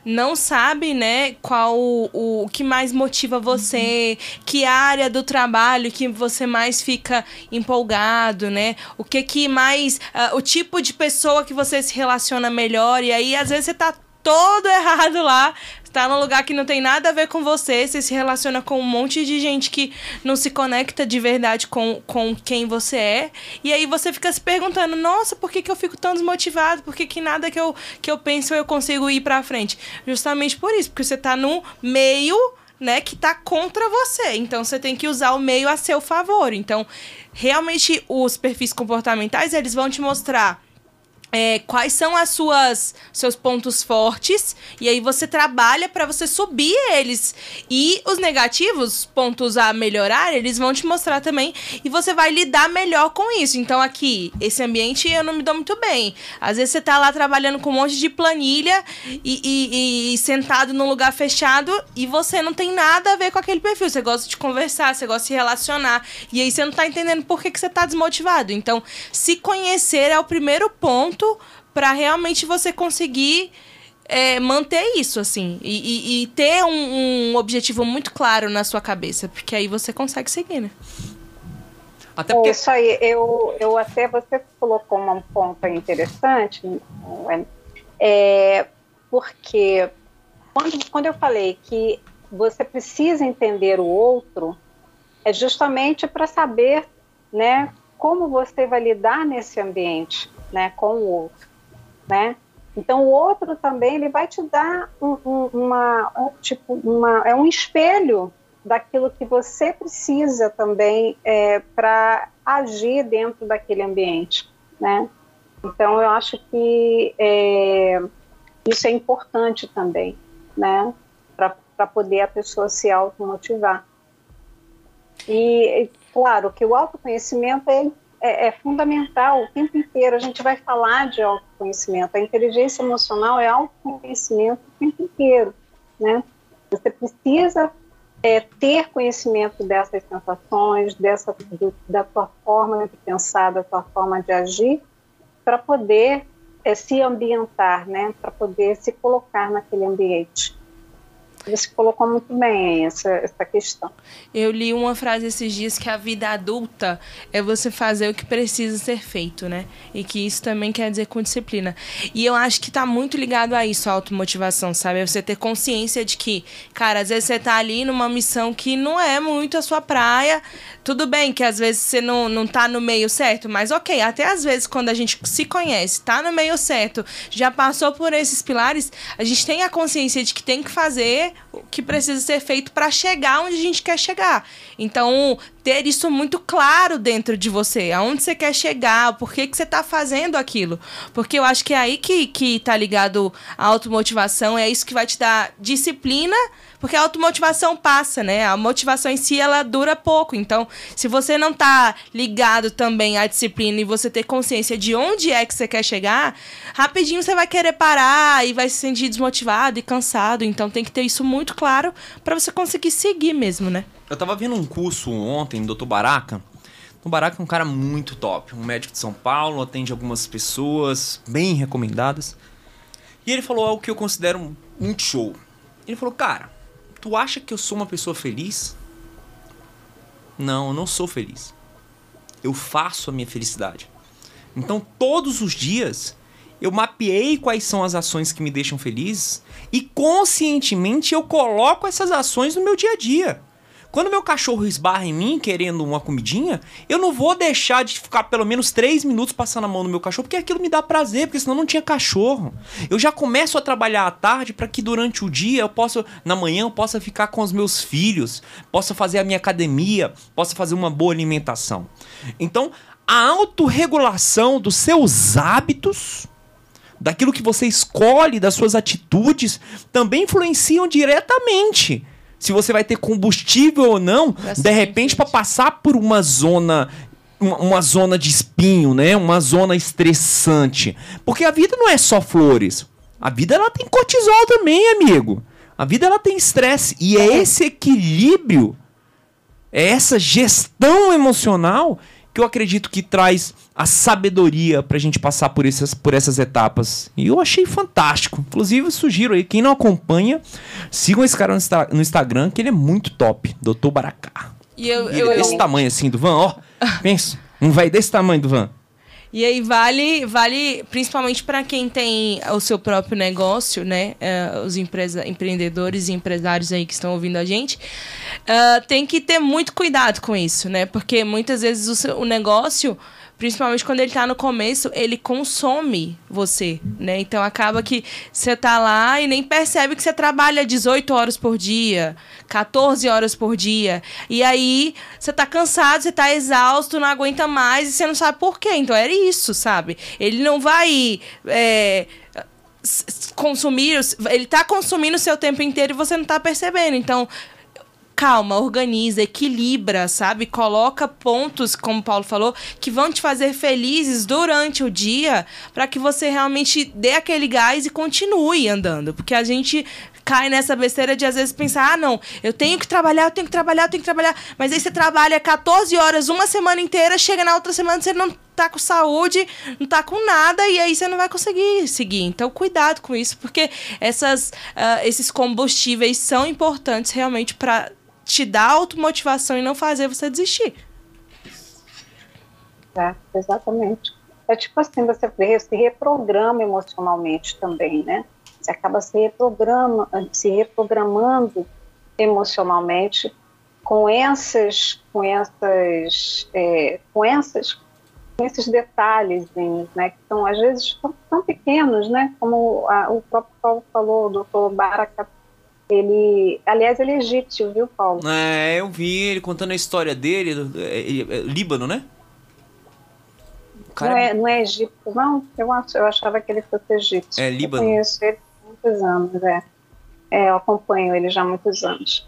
não sabe, né, qual o, o que mais motiva você, que área do trabalho que você mais fica empolgado, né? O que que mais uh, o tipo de pessoa que você se relaciona melhor e aí às vezes você tá todo errado lá, tá num lugar que não tem nada a ver com você, você se relaciona com um monte de gente que não se conecta de verdade com, com quem você é, e aí você fica se perguntando, nossa, por que, que eu fico tão desmotivado? Por que, que nada que eu, que eu penso eu consigo ir pra frente? Justamente por isso, porque você tá no meio né, que tá contra você. Então você tem que usar o meio a seu favor. Então, realmente os perfis comportamentais, eles vão te mostrar é, quais são as suas seus pontos fortes e aí você trabalha para você subir eles. E os negativos pontos a melhorar eles vão te mostrar também e você vai lidar melhor com isso. Então aqui esse ambiente eu não me dou muito bem. Às vezes você tá lá trabalhando com um monte de planilha e, e, e sentado num lugar fechado e você não tem nada a ver com aquele perfil. Você gosta de conversar você gosta de se relacionar e aí você não tá entendendo por que, que você tá desmotivado. Então se conhecer é o primeiro ponto para realmente você conseguir é, manter isso, assim, e, e, e ter um, um, objetivo muito claro na sua cabeça, porque aí você consegue seguir, né? Até porque... Isso aí, eu, eu até você colocou um ponto interessante, é, porque quando, quando eu falei que você precisa entender o outro, é justamente para saber, né, como você vai lidar nesse ambiente né, com o outro, né? Então o outro também ele vai te dar um, um, uma um, tipo uma é um espelho daquilo que você precisa também é, para agir dentro daquele ambiente, né? Então eu acho que é, isso é importante também, né? Para poder a pessoa se automotivar. E claro que o autoconhecimento é é, é, fundamental o tempo inteiro. A gente vai falar de autoconhecimento. A inteligência emocional é autoconhecimento o tempo inteiro, né? Você precisa é, ter conhecimento dessas sensações, dessa, do, da tua forma de pensar, da tua forma de agir, para poder é, se ambientar, né? Para poder se colocar naquele ambiente. Você colocou muito bem essa, essa questão. Eu li uma frase esses dias que a vida adulta é você fazer o que precisa ser feito, né? E que isso também quer dizer com disciplina. E eu acho que tá muito ligado a isso, a automotivação, sabe? É você ter consciência de que, cara, às vezes você tá ali numa missão que não é muito a sua praia. Tudo bem que às vezes você não, não tá no meio certo, mas ok, até às vezes quando a gente se conhece, tá no meio certo, já passou por esses pilares, a gente tem a consciência de que tem que fazer o que precisa ser feito para chegar onde a gente quer chegar. Então, ter isso muito claro dentro de você, aonde você quer chegar, por que, que você está fazendo aquilo. Porque eu acho que é aí que, que tá ligado a automotivação, é isso que vai te dar disciplina porque a automotivação passa, né? A motivação em si, ela dura pouco. Então, se você não tá ligado também à disciplina e você ter consciência de onde é que você quer chegar, rapidinho você vai querer parar e vai se sentir desmotivado e cansado. Então, tem que ter isso muito claro para você conseguir seguir mesmo, né? Eu tava vendo um curso ontem do Dr. Baraka. O Baraka é um cara muito top, um médico de São Paulo, atende algumas pessoas bem recomendadas. E ele falou algo que eu considero muito show. Ele falou, cara, Tu acha que eu sou uma pessoa feliz? Não, eu não sou feliz. Eu faço a minha felicidade. Então, todos os dias, eu mapeei quais são as ações que me deixam feliz e conscientemente eu coloco essas ações no meu dia a dia. Quando meu cachorro esbarra em mim querendo uma comidinha, eu não vou deixar de ficar pelo menos três minutos passando a mão no meu cachorro, porque aquilo me dá prazer, porque senão não tinha cachorro. Eu já começo a trabalhar à tarde para que durante o dia eu possa, na manhã, eu possa ficar com os meus filhos, possa fazer a minha academia, possa fazer uma boa alimentação. Então, a autorregulação dos seus hábitos daquilo que você escolhe, das suas atitudes, também influenciam diretamente se você vai ter combustível ou não, de repente, para passar por uma zona uma, uma, zona de espinho, né? Uma zona estressante. Porque a vida não é só flores. A vida ela tem cortisol também, amigo. A vida ela tem estresse e é esse equilíbrio, é essa gestão emocional que eu acredito que traz a sabedoria pra gente passar por essas, por essas etapas. E eu achei fantástico. Inclusive, sugiro aí, quem não acompanha, sigam esse cara no, Instagram, que ele é muito top, Doutor Baracá. E eu, eu, eu, desse tamanho assim, do Van, ó. pensa, um vai desse tamanho do Van. E aí vale, vale principalmente para quem tem o seu próprio negócio, né? Uh, os empresa empreendedores e empresários aí que estão ouvindo a gente, uh, tem que ter muito cuidado com isso, né? Porque muitas vezes o, seu, o negócio principalmente quando ele está no começo, ele consome você, né? Então acaba que você tá lá e nem percebe que você trabalha 18 horas por dia, 14 horas por dia. E aí você tá cansado, você tá exausto, não aguenta mais e você não sabe por quê. Então era isso, sabe? Ele não vai. É, consumir, ele tá consumindo o seu tempo inteiro e você não tá percebendo. Então, calma, organiza, equilibra, sabe? Coloca pontos, como o Paulo falou, que vão te fazer felizes durante o dia, para que você realmente dê aquele gás e continue andando, porque a gente cai nessa besteira de às vezes pensar: "Ah, não, eu tenho que trabalhar, eu tenho que trabalhar, eu tenho que trabalhar". Mas aí você trabalha 14 horas uma semana inteira, chega na outra semana você não tá com saúde, não tá com nada e aí você não vai conseguir seguir. Então, cuidado com isso, porque essas, uh, esses combustíveis são importantes realmente para te dar automotivação e não fazer você desistir. É, exatamente. É tipo assim, você se reprograma emocionalmente também, né? Você acaba se, reprograma, se reprogramando emocionalmente com essas, com essas, é, com essas, com esses detalhes, né? Que são às vezes tão, tão pequenos, né? Como a, o próprio Paulo falou, o doutor Baraka ele, aliás, ele é egípcio, viu, Paulo? É, eu vi ele contando a história dele, do, é, é, Líbano, né? Cara... Não, é, não é egípcio, não? Eu, eu achava que ele fosse egípcio. É Líbano. Eu conheço ele há muitos anos, é. É, eu acompanho ele já há muitos anos.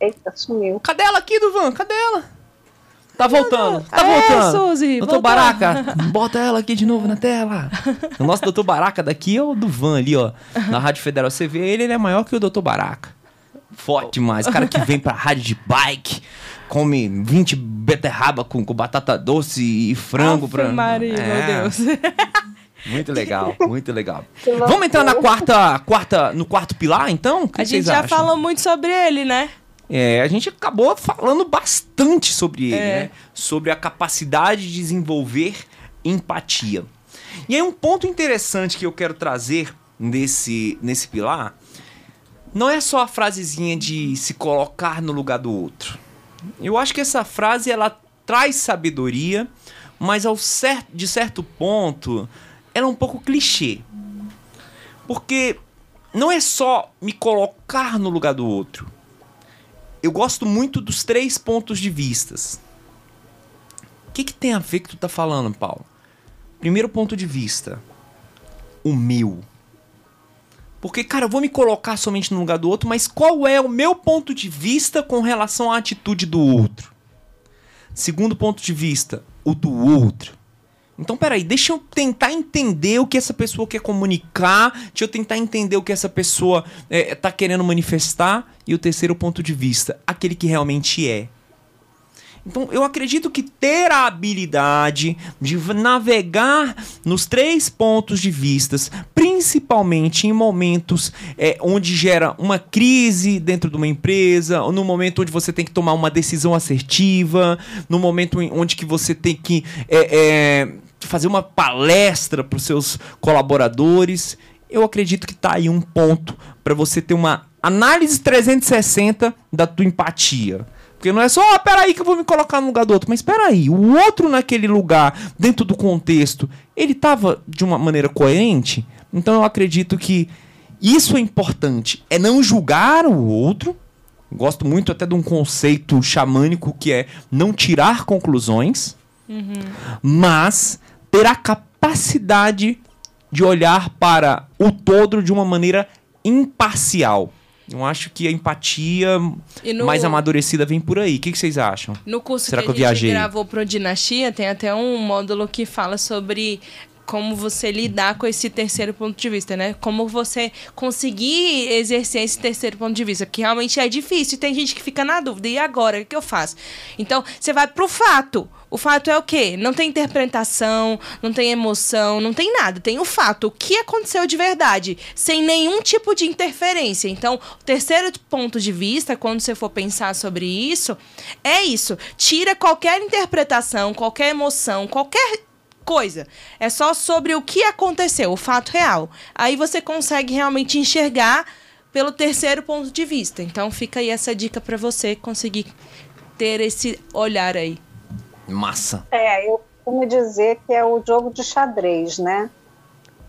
Eita, sumiu. Cadê ela aqui, Duvan? Cadê ela? Tá voltando, tá É, voltando. Suzy, doutor voltou. Baraca, bota ela aqui de novo na tela. O nosso doutor Baraca daqui é o do Van ali, ó. Na Rádio Federal. Você vê ele, ele é maior que o doutor Baraca. Forte demais. O cara que vem pra rádio de bike, come 20 beterraba com, com batata doce e frango. Ave pra... Maria, É, meu Deus. Muito legal, muito legal. Vamos entrar na quarta, quarta, no quarto pilar, então? O que A gente já acham? falou muito sobre ele, né? É, a gente acabou falando bastante sobre ele, É. né? Sobre a capacidade de desenvolver empatia. E aí um ponto interessante que eu quero trazer nesse, nesse pilar não é só a frasezinha de se colocar no lugar do outro. Eu acho que essa frase ela traz sabedoria, mas ao cer de certo ponto ela é um pouco clichê. Porque não é só me colocar no lugar do outro. Eu gosto muito dos três pontos de vistas. O que, que tem a ver que tu tá falando, Paulo? Primeiro ponto de vista. O meu. Porque, cara, eu vou me colocar somente no lugar do outro, mas qual é o meu ponto de vista com relação à atitude do outro? Segundo ponto de vista, o do outro. Então, peraí, deixa eu tentar entender o que essa pessoa quer comunicar, deixa eu tentar entender o que essa pessoa é, tá querendo manifestar. E o terceiro ponto de vista, aquele que realmente é. Então, eu acredito que ter a habilidade de navegar nos três pontos de vistas, principalmente em momentos é, onde gera uma crise dentro de uma empresa, ou no momento onde você tem que tomar uma decisão assertiva, no momento onde que você tem que é, é, fazer uma palestra para os seus colaboradores, eu acredito que tá aí um ponto para você ter uma análise 360 da tua empatia. Porque não é só, ah, peraí que eu vou me colocar no lugar do outro. Mas peraí, o outro naquele lugar, dentro do contexto, ele tava de uma maneira coerente? Então eu acredito que isso é importante. É não julgar o outro. Gosto muito até de um conceito xamânico que é não tirar conclusões, mas ter a capacidade de olhar para o todo de uma maneira imparcial. Eu acho que a empatia no- mais amadurecida vem por aí. O que, que vocês acham? No curso Será que, que eu a gente viajei? gravou pro Dinastia, tem até um módulo que fala sobre como você lidar com esse terceiro ponto de vista, né? Como você conseguir exercer esse terceiro ponto de vista, que realmente é difícil. Tem gente que fica na dúvida, e agora? O que eu faço? Então, você vai pro fato. O fato é o quê? Não tem interpretação, não tem emoção, não tem nada. Tem o fato, o que aconteceu de verdade, sem nenhum tipo de interferência. Então, o terceiro ponto de vista, quando você for pensar sobre isso, é isso. Tira qualquer interpretação, qualquer emoção, qualquer coisa. É só sobre o que aconteceu, o fato real. Aí você consegue realmente enxergar pelo terceiro ponto de vista. Então, fica aí essa dica para você conseguir ter esse olhar aí. Massa. É, eu costumo dizer que é o jogo de xadrez, né?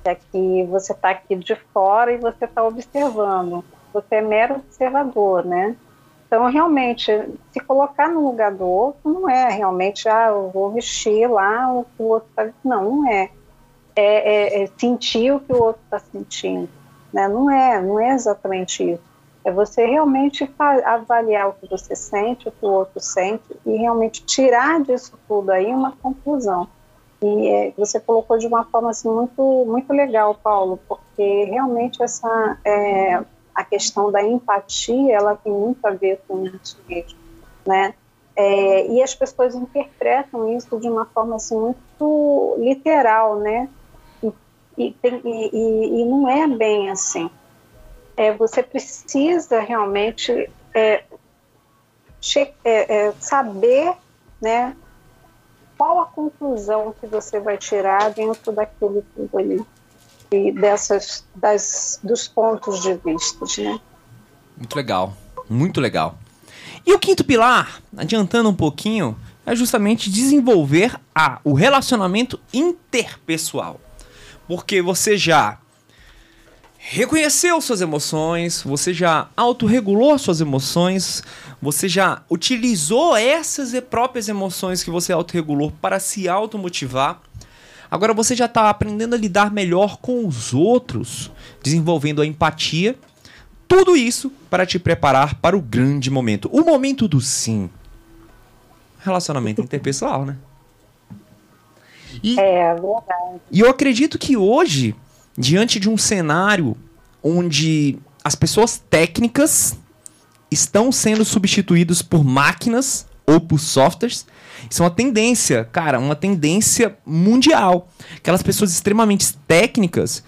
É que você está aqui de fora e você está observando. Você é mero observador, né? Então, realmente, se colocar no lugar do outro não é realmente, ah, eu vou vestir lá o que o outro está. Não, não é. É, é- é sentir o que o outro está sentindo. Né? Não é, não é exatamente isso. É você realmente avaliar o que você sente, o que o outro sente e realmente tirar disso tudo aí uma conclusão. E é, você colocou de uma forma assim, muito, muito legal, Paulo, porque realmente essa é, a questão da empatia ela tem muito a ver com isso mesmo, né? É, e as pessoas interpretam isso de uma forma assim, muito literal, né? E, e- e- e não é bem assim é, você precisa realmente é, é, é, saber né, qual a conclusão que você vai tirar dentro daquele tudo ali e dessas das, dos pontos de vista, né? Muito legal. Muito legal. E o quinto pilar, adiantando um pouquinho, é justamente desenvolver a, o relacionamento interpessoal. Porque você já reconheceu suas emoções, você já autorregulou suas emoções, você já utilizou essas e- próprias emoções que você autorregulou para se automotivar. Agora você já está aprendendo a lidar melhor com os outros, desenvolvendo a empatia. Tudo isso para te preparar para o grande momento, o momento do sim. Relacionamento interpessoal, né? E, É verdade. e eu acredito que hoje, diante de um cenário onde as pessoas técnicas estão sendo substituídas por máquinas ou por softwares, isso é uma tendência, cara, uma tendência mundial. Aquelas pessoas extremamente técnicas,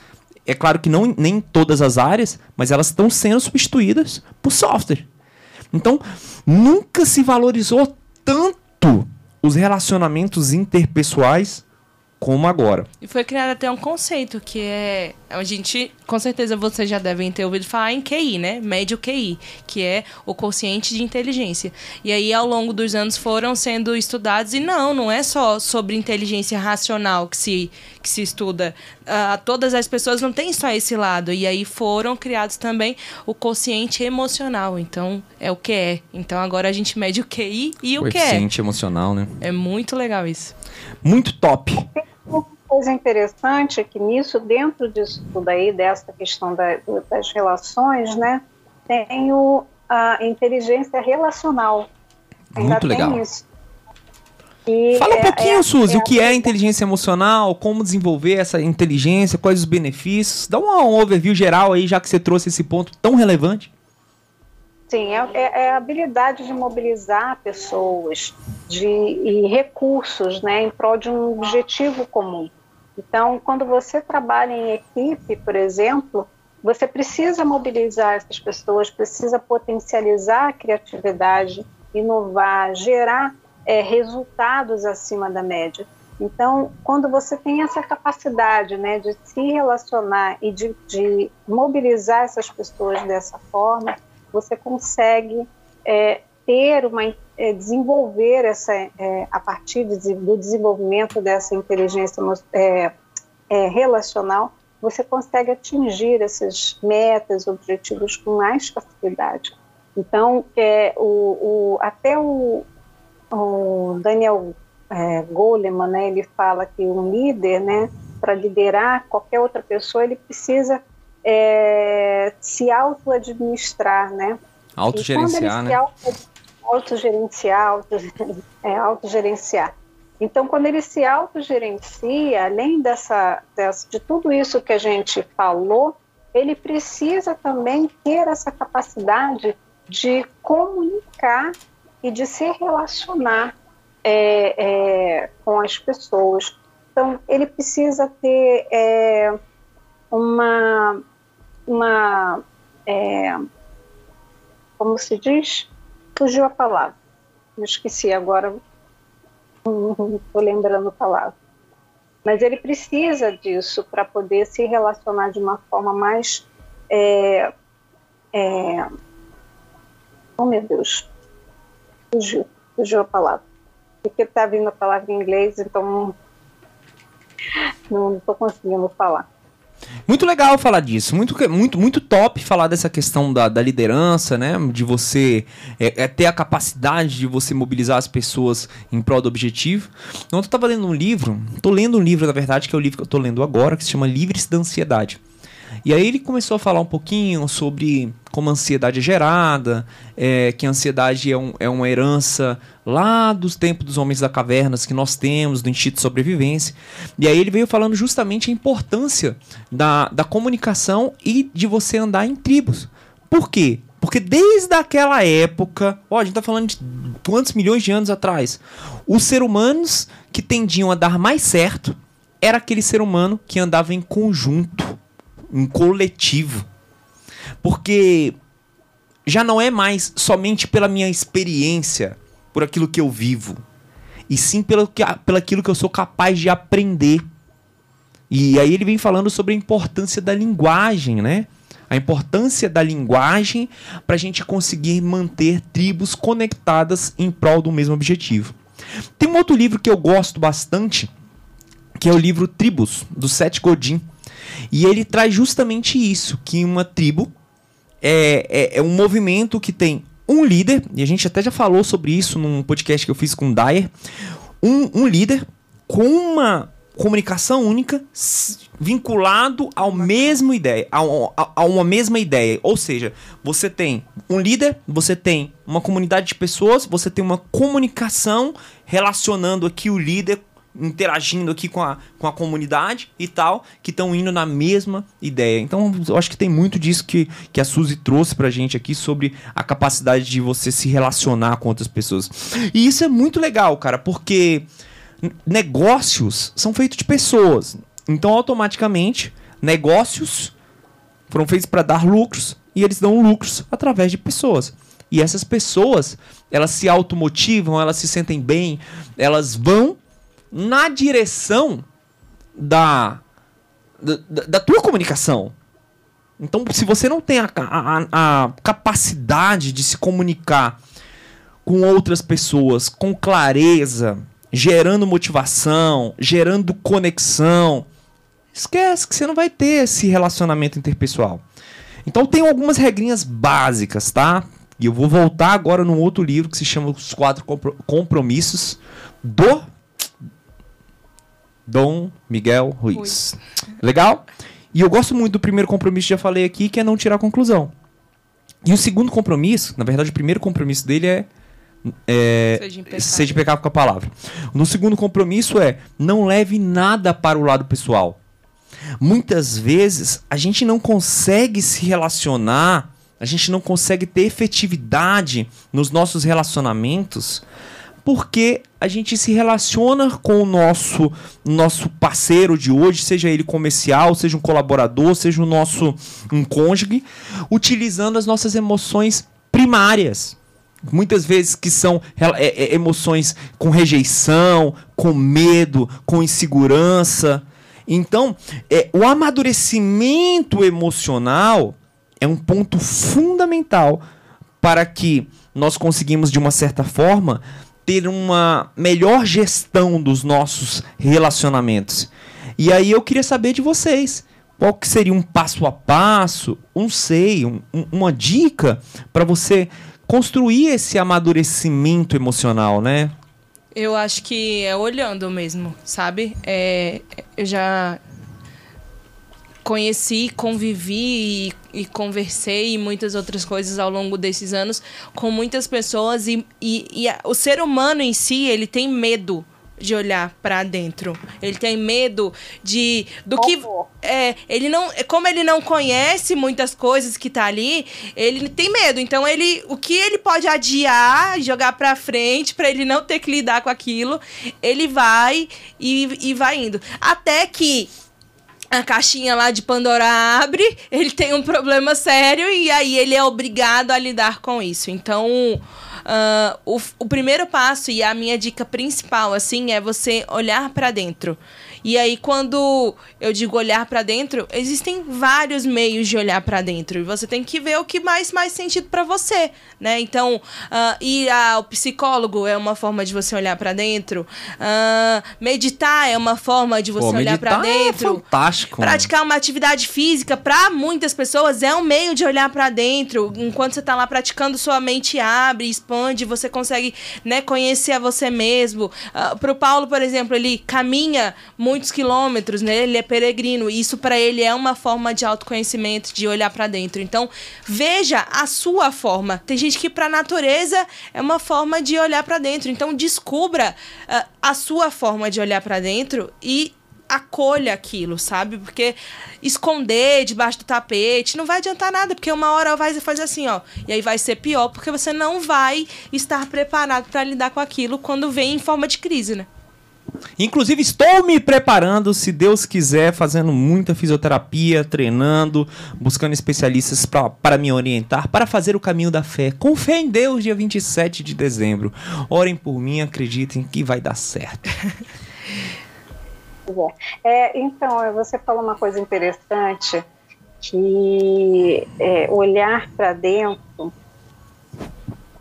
é claro que não nem em todas as áreas, mas elas estão sendo substituídas por software. Então, nunca se valorizou tanto os relacionamentos interpessoais como agora. E foi criado até um conceito que é. A gente, com certeza vocês já devem ter ouvido falar em QI, né? Médio QI, que é o consciente de inteligência. E aí, ao longo dos anos, foram sendo estudados, e não, não é só sobre inteligência racional que se, que se estuda. Ah, todas as pessoas não têm só esse lado. E aí foram criados também o consciente emocional. Então, é o que é. Então agora a gente mede o QI e o que é. Coeficiente emocional, né? É muito legal isso. Muito top. Uma coisa interessante é que nisso, dentro disso tudo aí, dessa questão da- das relações, né, tem o, a inteligência relacional. Ainda Muito tem legal. isso. E Fala um é- pouquinho, é- Suzy, é o que é inteligência emocional, como desenvolver essa inteligência, quais os benefícios. Dá um overview geral aí, já que você trouxe esse ponto tão relevante. Sim, é, é- é a habilidade de mobilizar pessoas de, e recursos né, em prol de um objetivo comum. Então, quando você trabalha em equipe, por exemplo, você precisa mobilizar essas pessoas, precisa potencializar a criatividade, inovar, gerar é, resultados acima da média. Então, quando você tem essa capacidade né, de se relacionar e de, de mobilizar essas pessoas dessa forma, você consegue é, ter uma é, desenvolver essa é, a partir de- do desenvolvimento dessa inteligência é, é, relacional você consegue atingir essas metas objetivos com mais facilidade. Então é, o, o- até o, o Daniel é, Goleman né ele fala que um líder né para liderar qualquer outra pessoa ele precisa é, se auto-administrar, né? Autogerenciar, né? autogerenciar, auto, é, autogerenciar. Então, quando ele se autogerencia, além dessa, dessa, de tudo isso que a gente falou, ele precisa também ter essa capacidade de comunicar e de se relacionar é, é, com as pessoas. Então, ele precisa ter é, uma, uma é, como se diz? Fugiu a palavra. Eu esqueci agora, não estou lembrando a palavra. Mas ele precisa disso para poder se relacionar de uma forma mais. É, é, oh, meu Deus. Fugiu, fugiu a palavra. Porque está vindo a palavra em inglês, então não estou conseguindo falar. Muito legal falar disso, muito, muito, muito top falar dessa questão da, da liderança, né? De você é, é ter a capacidade de você mobilizar as pessoas em prol do objetivo. Ontem eu tava lendo um livro, tô lendo um livro, na verdade, que é o livro que eu tô lendo agora, que se chama Livres da Ansiedade. E aí ele começou a falar um pouquinho sobre como a ansiedade é gerada, é, que a ansiedade é, um, é uma herança lá dos tempos dos homens da cavernas que nós temos, do instinto de sobrevivência. E aí ele veio falando justamente a importância da, da comunicação e de você andar em tribos. Por quê? Porque desde aquela época, ó, a gente tá falando de quantos milhões de anos atrás, os seres humanos que tendiam a dar mais certo era aquele ser humano que andava em conjunto, em coletivo. Porque já não é mais somente pela minha experiência, por aquilo que eu vivo, e sim pelo que, pelo aquilo que eu sou capaz de aprender. E aí ele vem falando sobre a importância da linguagem, né? A importância da linguagem para a gente conseguir manter tribos conectadas em prol do mesmo objetivo. Tem um outro livro que eu gosto bastante, que é o livro Tribos, do Seth Godin. E ele traz justamente isso, que uma tribo é, é, é, um movimento que tem um líder, e a gente até já falou sobre isso num podcast que eu fiz com o Dyer, um, um líder com uma, comunicação única vinculado ao mesmo ideia, a, a- a uma mesma ideia. Ou seja, você tem um líder, você tem uma comunidade de pessoas, você tem uma comunicação relacionando aqui o líder interagindo aqui com a, com a comunidade e tal, que estão indo na mesma ideia. Então, eu acho que tem muito disso que, que a Suzy trouxe pra gente aqui sobre a capacidade de você se relacionar com outras pessoas. E isso é muito legal, cara, porque negócios são feitos de pessoas. Então, automaticamente, negócios foram feitos para dar lucros e eles dão lucros através de pessoas. E essas pessoas, elas se automotivam, elas se sentem bem, elas vão na direção da, da, da tua comunicação. Então, se você não tem a, a- a capacidade de se comunicar com outras pessoas com clareza, gerando motivação, gerando conexão, esquece que você não vai ter esse relacionamento interpessoal. Então tem algumas regrinhas básicas, tá? E eu vou voltar agora num outro livro que se chama Os Quatro Compro- Compromissos do Dom Miguel Ruiz. Legal? E eu gosto muito do primeiro compromisso que já falei aqui, que é não tirar conclusão. E o segundo compromisso, na verdade, o primeiro compromisso dele é é, Seja impecável. seja impecável com a palavra. No segundo compromisso é não leve nada para o lado pessoal. Muitas vezes a gente não consegue se relacionar, a gente não consegue ter efetividade nos nossos relacionamentos porque a gente se relaciona com o nosso nosso parceiro de hoje, seja ele comercial, seja um colaborador, seja o nosso um cônjuge, utilizando as nossas emoções primárias muitas vezes que são é, é, emoções com rejeição, com medo, com insegurança. Então, é, o amadurecimento emocional é um ponto fundamental para que nós conseguimos, de uma certa forma, ter uma melhor gestão dos nossos relacionamentos. E aí eu queria saber de vocês. Qual que seria um passo a passo, um sei, um- um- uma dica para você construir esse amadurecimento emocional, né? Eu acho que é olhando mesmo, sabe? É, eu já conheci, convivi e, e conversei e muitas outras coisas ao longo desses anos com muitas pessoas e, e, e a- o ser humano em si, ele tem medo de olhar pra dentro. Ele tem medo de do que é, ele não, como ele não conhece muitas coisas que tá ali, ele tem medo. Então ele, o que ele pode adiar, jogar pra frente pra ele não ter que lidar com aquilo, ele vai e, e vai indo. Até que a caixinha lá de Pandora abre, ele tem um problema sério e aí ele é obrigado a lidar com isso. Então, ah, o, o primeiro passo e a minha dica principal, assim, é você olhar pra dentro. E aí, quando eu digo olhar pra dentro, existem vários meios de olhar pra dentro. E você tem que ver o que mais faz sentido pra você, né? Então, ah, ir ao psicólogo é uma forma de você olhar pra dentro. Ah, meditar é uma forma de você Pô, olhar pra meditar é dentro. fantástico. mano. Praticar uma atividade física, para muitas pessoas, é um meio de olhar para dentro. Enquanto você tá lá praticando, sua mente abre, expande, você consegue né, conhecer a você mesmo. Uh, pro Paulo, por exemplo, ele caminha muitos quilômetros, né? Ele é peregrino. Isso para ele é uma forma de autoconhecimento, de olhar para dentro. Então, veja a sua forma. Tem gente que para natureza é uma forma de olhar para dentro. Então, descubra uh, a sua forma de olhar para dentro e acolha aquilo, sabe? Porque esconder debaixo do tapete não vai adiantar nada, porque uma hora vai fazer assim, ó, e aí vai ser pior, porque você não vai estar preparado para lidar com aquilo quando vem em forma de crise, né? Inclusive, estou me preparando, se Deus quiser, fazendo muita fisioterapia, treinando, buscando especialistas para me orientar, para fazer o caminho da fé. Com fé em Deus, dia 27 de dezembro. Orem por mim, acreditem que vai dar certo. É, então, você falou uma coisa interessante, que é, olhar para dentro,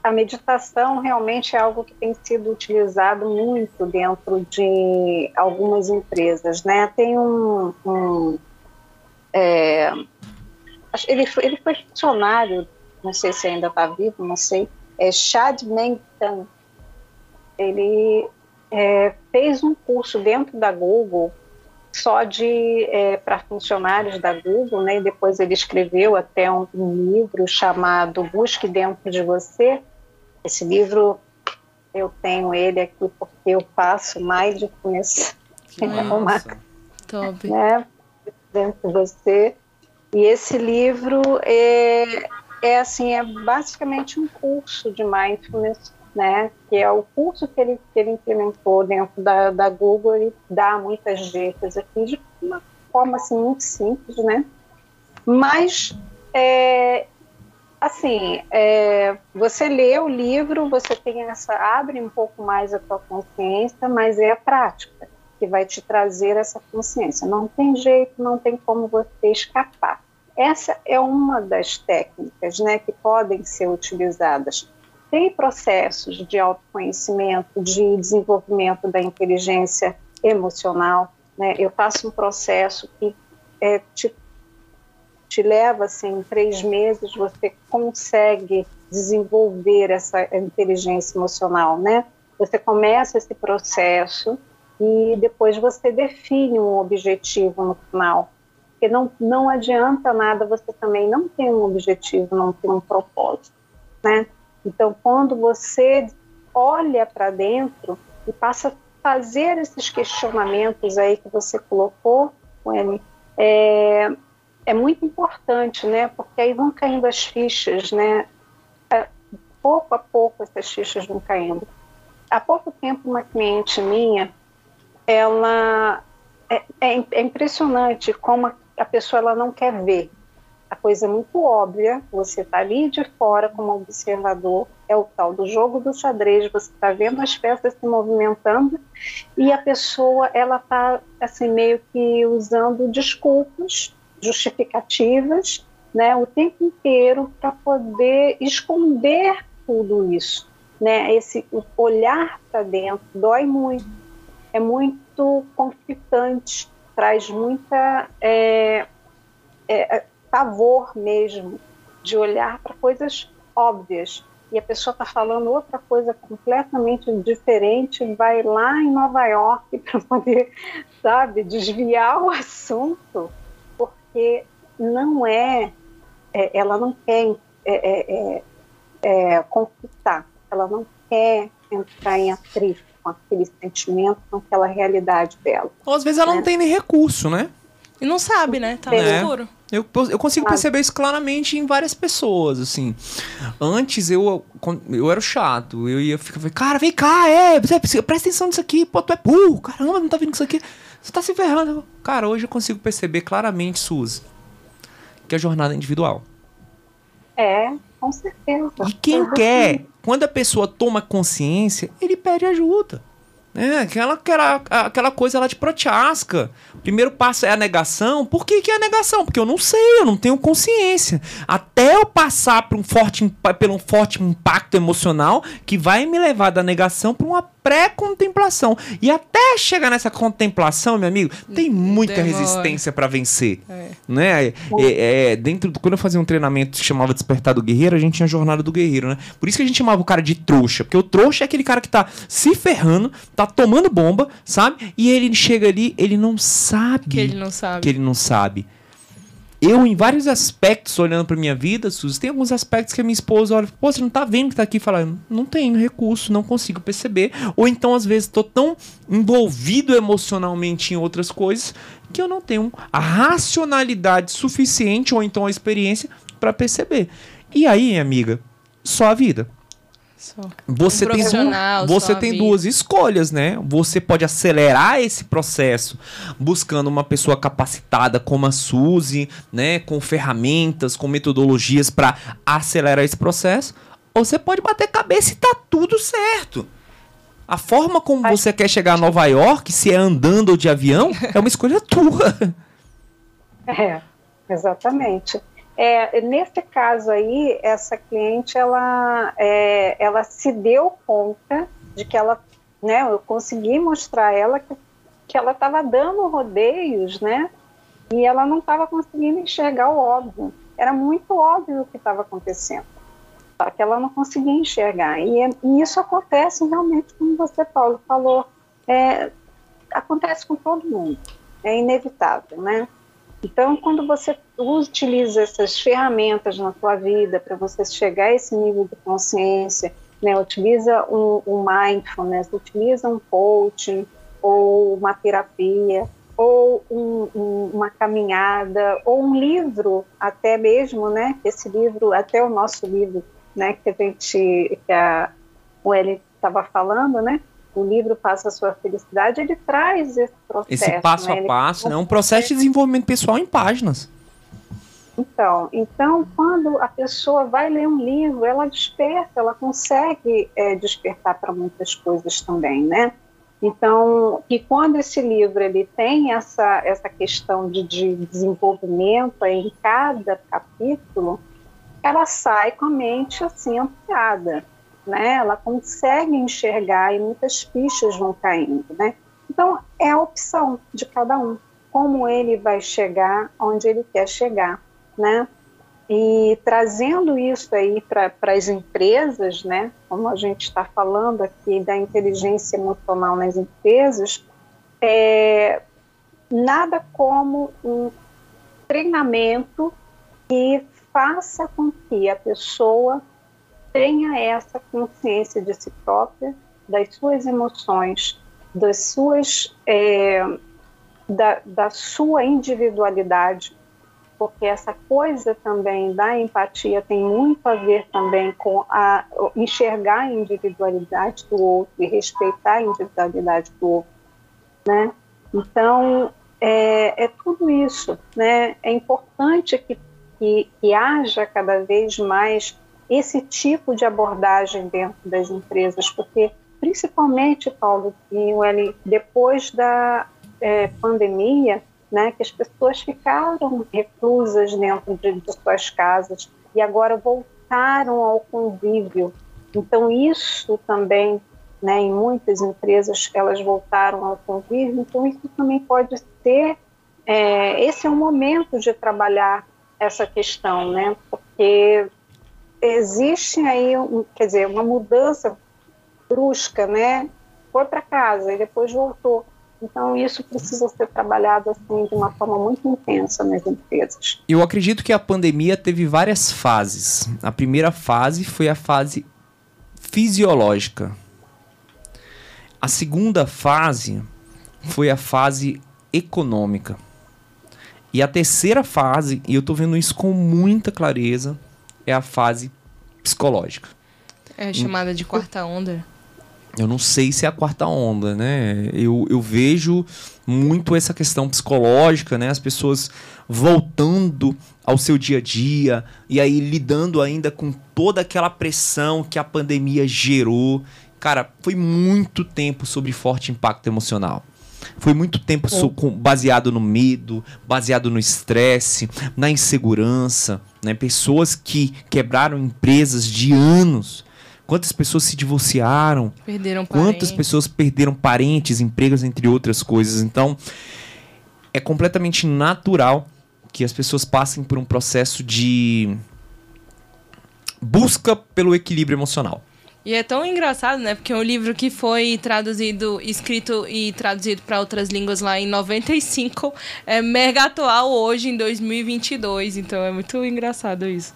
a meditação realmente é algo que tem sido utilizado muito dentro de algumas empresas, né? Tem um, um é, ele, foi, ele foi funcionário, não sei se ainda está vivo, não sei, é Chad Meng Tan. Ele é, fez um curso dentro da Google só de é, para funcionários da Google, né? E depois ele escreveu até um, um, livro chamado Busque dentro de você. Esse livro eu tenho ele aqui porque eu passo mais de conhecer uma, Top. né? Dentro de você. E esse livro é, é assim, é basicamente um curso de mindfulness né, que é o curso que ele, que ele implementou dentro da, da Google, ele dá muitas dicas aqui de uma forma assim, muito simples, né? Mas, é, assim, é, você lê o livro, você tem essa, abre um pouco mais a tua consciência, mas é a prática que vai te trazer essa consciência. Não tem jeito, não tem como você escapar. Essa é uma das técnicas, né, que podem ser utilizadas tem processos de autoconhecimento, de desenvolvimento da inteligência emocional. Né? Eu faço um processo que é, te, te leva, assim, três meses, você consegue desenvolver essa inteligência emocional, né? Você começa esse processo e depois você define um objetivo no final. Porque não, não adianta nada você também não ter um objetivo, não ter um propósito, né? Então, quando você olha para dentro e passa a fazer esses questionamentos aí que você colocou, Wendy, é, é muito importante, né? Porque aí vão caindo as fichas, né? É, pouco a pouco essas fichas vão caindo. Há pouco tempo, uma cliente minha, ela é, é, é impressionante como a, pessoa ela não quer ver a coisa é muito óbvia, você está ali de fora como observador, é o tal do jogo do xadrez, você está vendo as peças se movimentando e a pessoa ela está assim meio que usando desculpas, justificativas, né, o tempo inteiro para poder esconder tudo isso, né? Esse olhar para dentro dói muito, é muito conflitante, traz muita é, é, pavor mesmo de olhar para coisas óbvias e a pessoa está falando outra coisa completamente diferente, vai lá em Nova York para poder, sabe, desviar o assunto, porque não é, é ela não quer é, é, é, é conflitar, ela não quer entrar em atrito com aquele sentimento, com aquela realidade dela. Ou às vezes ela né? não tem nem recurso, né? E não sabe, né? Tá no É. escuro. Eu, eu consigo perceber isso claramente em várias pessoas, assim. Antes eu, eu era chato, eu ia ficar, cara, vem cá, é, presta atenção nisso aqui, pô, tu é burro, caramba, não tá vendo isso aqui, você tá se ferrando. Cara, hoje eu consigo perceber claramente, Suzy, que é jornada individual. É, com certeza. E quem Uhum. quer, quando a pessoa toma consciência, ele pede ajuda. É, aquela, aquela, aquela coisa lá de protiasca. O primeiro passo é a negação. Por que, que é a negação? Porque eu não sei, eu não tenho consciência. Até eu passar por um forte, pelo um forte impacto emocional que vai me levar da negação para uma pré-contemplação. E até chegar nessa contemplação, meu amigo, tem muita Demora. resistência para vencer É. né? É, é, dentro do- quando eu fazia um treinamento que chamava Despertar do Guerreiro, a gente tinha a jornada do guerreiro, né? Por isso que a gente chamava o cara de trouxa, porque o trouxa é aquele cara que tá se ferrando, tá tomando bomba, sabe? E ele chega ali, ele não sabe Que ele não sabe. que ele não sabe. Eu, em vários aspectos, olhando pra minha vida, Suzy, tem alguns aspectos que a minha esposa olha, pô, você não tá vendo que tá aqui? Fala, não tenho recurso, não consigo perceber. Ou então, às vezes, tô tão envolvido emocionalmente em outras coisas que eu não tenho a racionalidade suficiente, ou então a experiência, pra perceber. E aí, minha amiga, só a vida. Só. Você Um tem, você tem duas escolhas, né? Você pode acelerar esse processo buscando uma pessoa capacitada como a Suzy, né? Com ferramentas, com metodologias para acelerar esse processo. Ou você pode bater cabeça e tá tudo certo. A forma como você quer chegar a Nova York, se é andando ou de avião, é uma escolha tua. É, exatamente. É, nesse caso aí, essa cliente, ela, é, ela se deu conta de que ela, né, eu consegui mostrar a ela que, que ela estava dando rodeios, né, e ela não estava conseguindo enxergar o óbvio. Era muito óbvio o que estava acontecendo, só que ela não conseguia enxergar. E, e isso acontece realmente, como você, Paulo, falou, é, acontece com todo mundo é inevitável, né? Então, quando você utiliza essas ferramentas na sua vida para você chegar a esse nível de consciência, né, utiliza um, um mindfulness, utiliza um coaching ou uma terapia, ou um, um, uma caminhada, ou um livro, até mesmo, né? Esse livro, até o nosso livro, né? Que a gente, que a o Eli estava falando, né? O livro Passa a Sua Felicidade, ele traz esse processo. Esse passo né? a passo, né? Um processo de desenvolvimento pessoal em páginas. Então, então, quando a pessoa vai ler um livro, ela desperta, ela consegue é, despertar para muitas coisas também, né? Então, e quando esse livro ele tem essa, essa questão de, de desenvolvimento em cada capítulo, ela sai com a mente assim ampliada, né? Ela consegue enxergar e muitas fichas vão caindo, né? Então, é a opção de cada um, como ele vai chegar onde ele quer chegar, né? E trazendo isso aí para as empresas, né, como a gente está falando aqui da inteligência emocional nas empresas, é nada como um treinamento que faça com que a pessoa tenha essa consciência de si própria, das suas emoções, das suas é, da, da sua individualidade, porque essa coisa também da empatia tem muito a ver também com a enxergar a individualidade do outro e respeitar a individualidade do outro, né? Então é, é tudo isso, né? É importante que, que, que haja cada vez mais esse tipo de abordagem dentro das empresas, porque principalmente, Paulo, e depois da é, pandemia, né, que as pessoas ficaram reclusas dentro de, de suas casas e agora voltaram ao convívio. Então isso também, né, em muitas empresas elas voltaram ao convívio. Então isso também pode ser, é, esse é o momento de trabalhar essa questão, né, porque existe aí, um, quer dizer, uma mudança brusca, né, foi para casa e depois voltou. Então, isso precisa ser trabalhado assim de uma forma muito intensa nas empresas. Eu acredito que a pandemia teve várias fases. A primeira fase foi a fase fisiológica. A segunda fase foi a fase econômica. E a terceira fase, e eu estou vendo isso com muita clareza, é a fase psicológica. É chamada de quarta onda eu não sei se é a quarta onda, né? Eu, eu vejo muito essa questão psicológica, né? As pessoas voltando ao seu dia a dia e aí lidando ainda com toda aquela pressão que a pandemia gerou. Cara, foi muito tempo sobre forte impacto emocional. Foi muito tempo baseado no medo, baseado no estresse, na insegurança, né? Pessoas que quebraram empresas de anos Quantas pessoas se divorciaram? Perderam parentes. Quantas pessoas perderam parentes, empregos, entre outras coisas. Então, é completamente natural que as pessoas passem por um processo de busca pelo equilíbrio emocional. E é tão engraçado, né? Porque é um livro que foi traduzido, escrito e traduzido para outras línguas lá em 95 é mega atual hoje em 2022. Então é muito engraçado isso.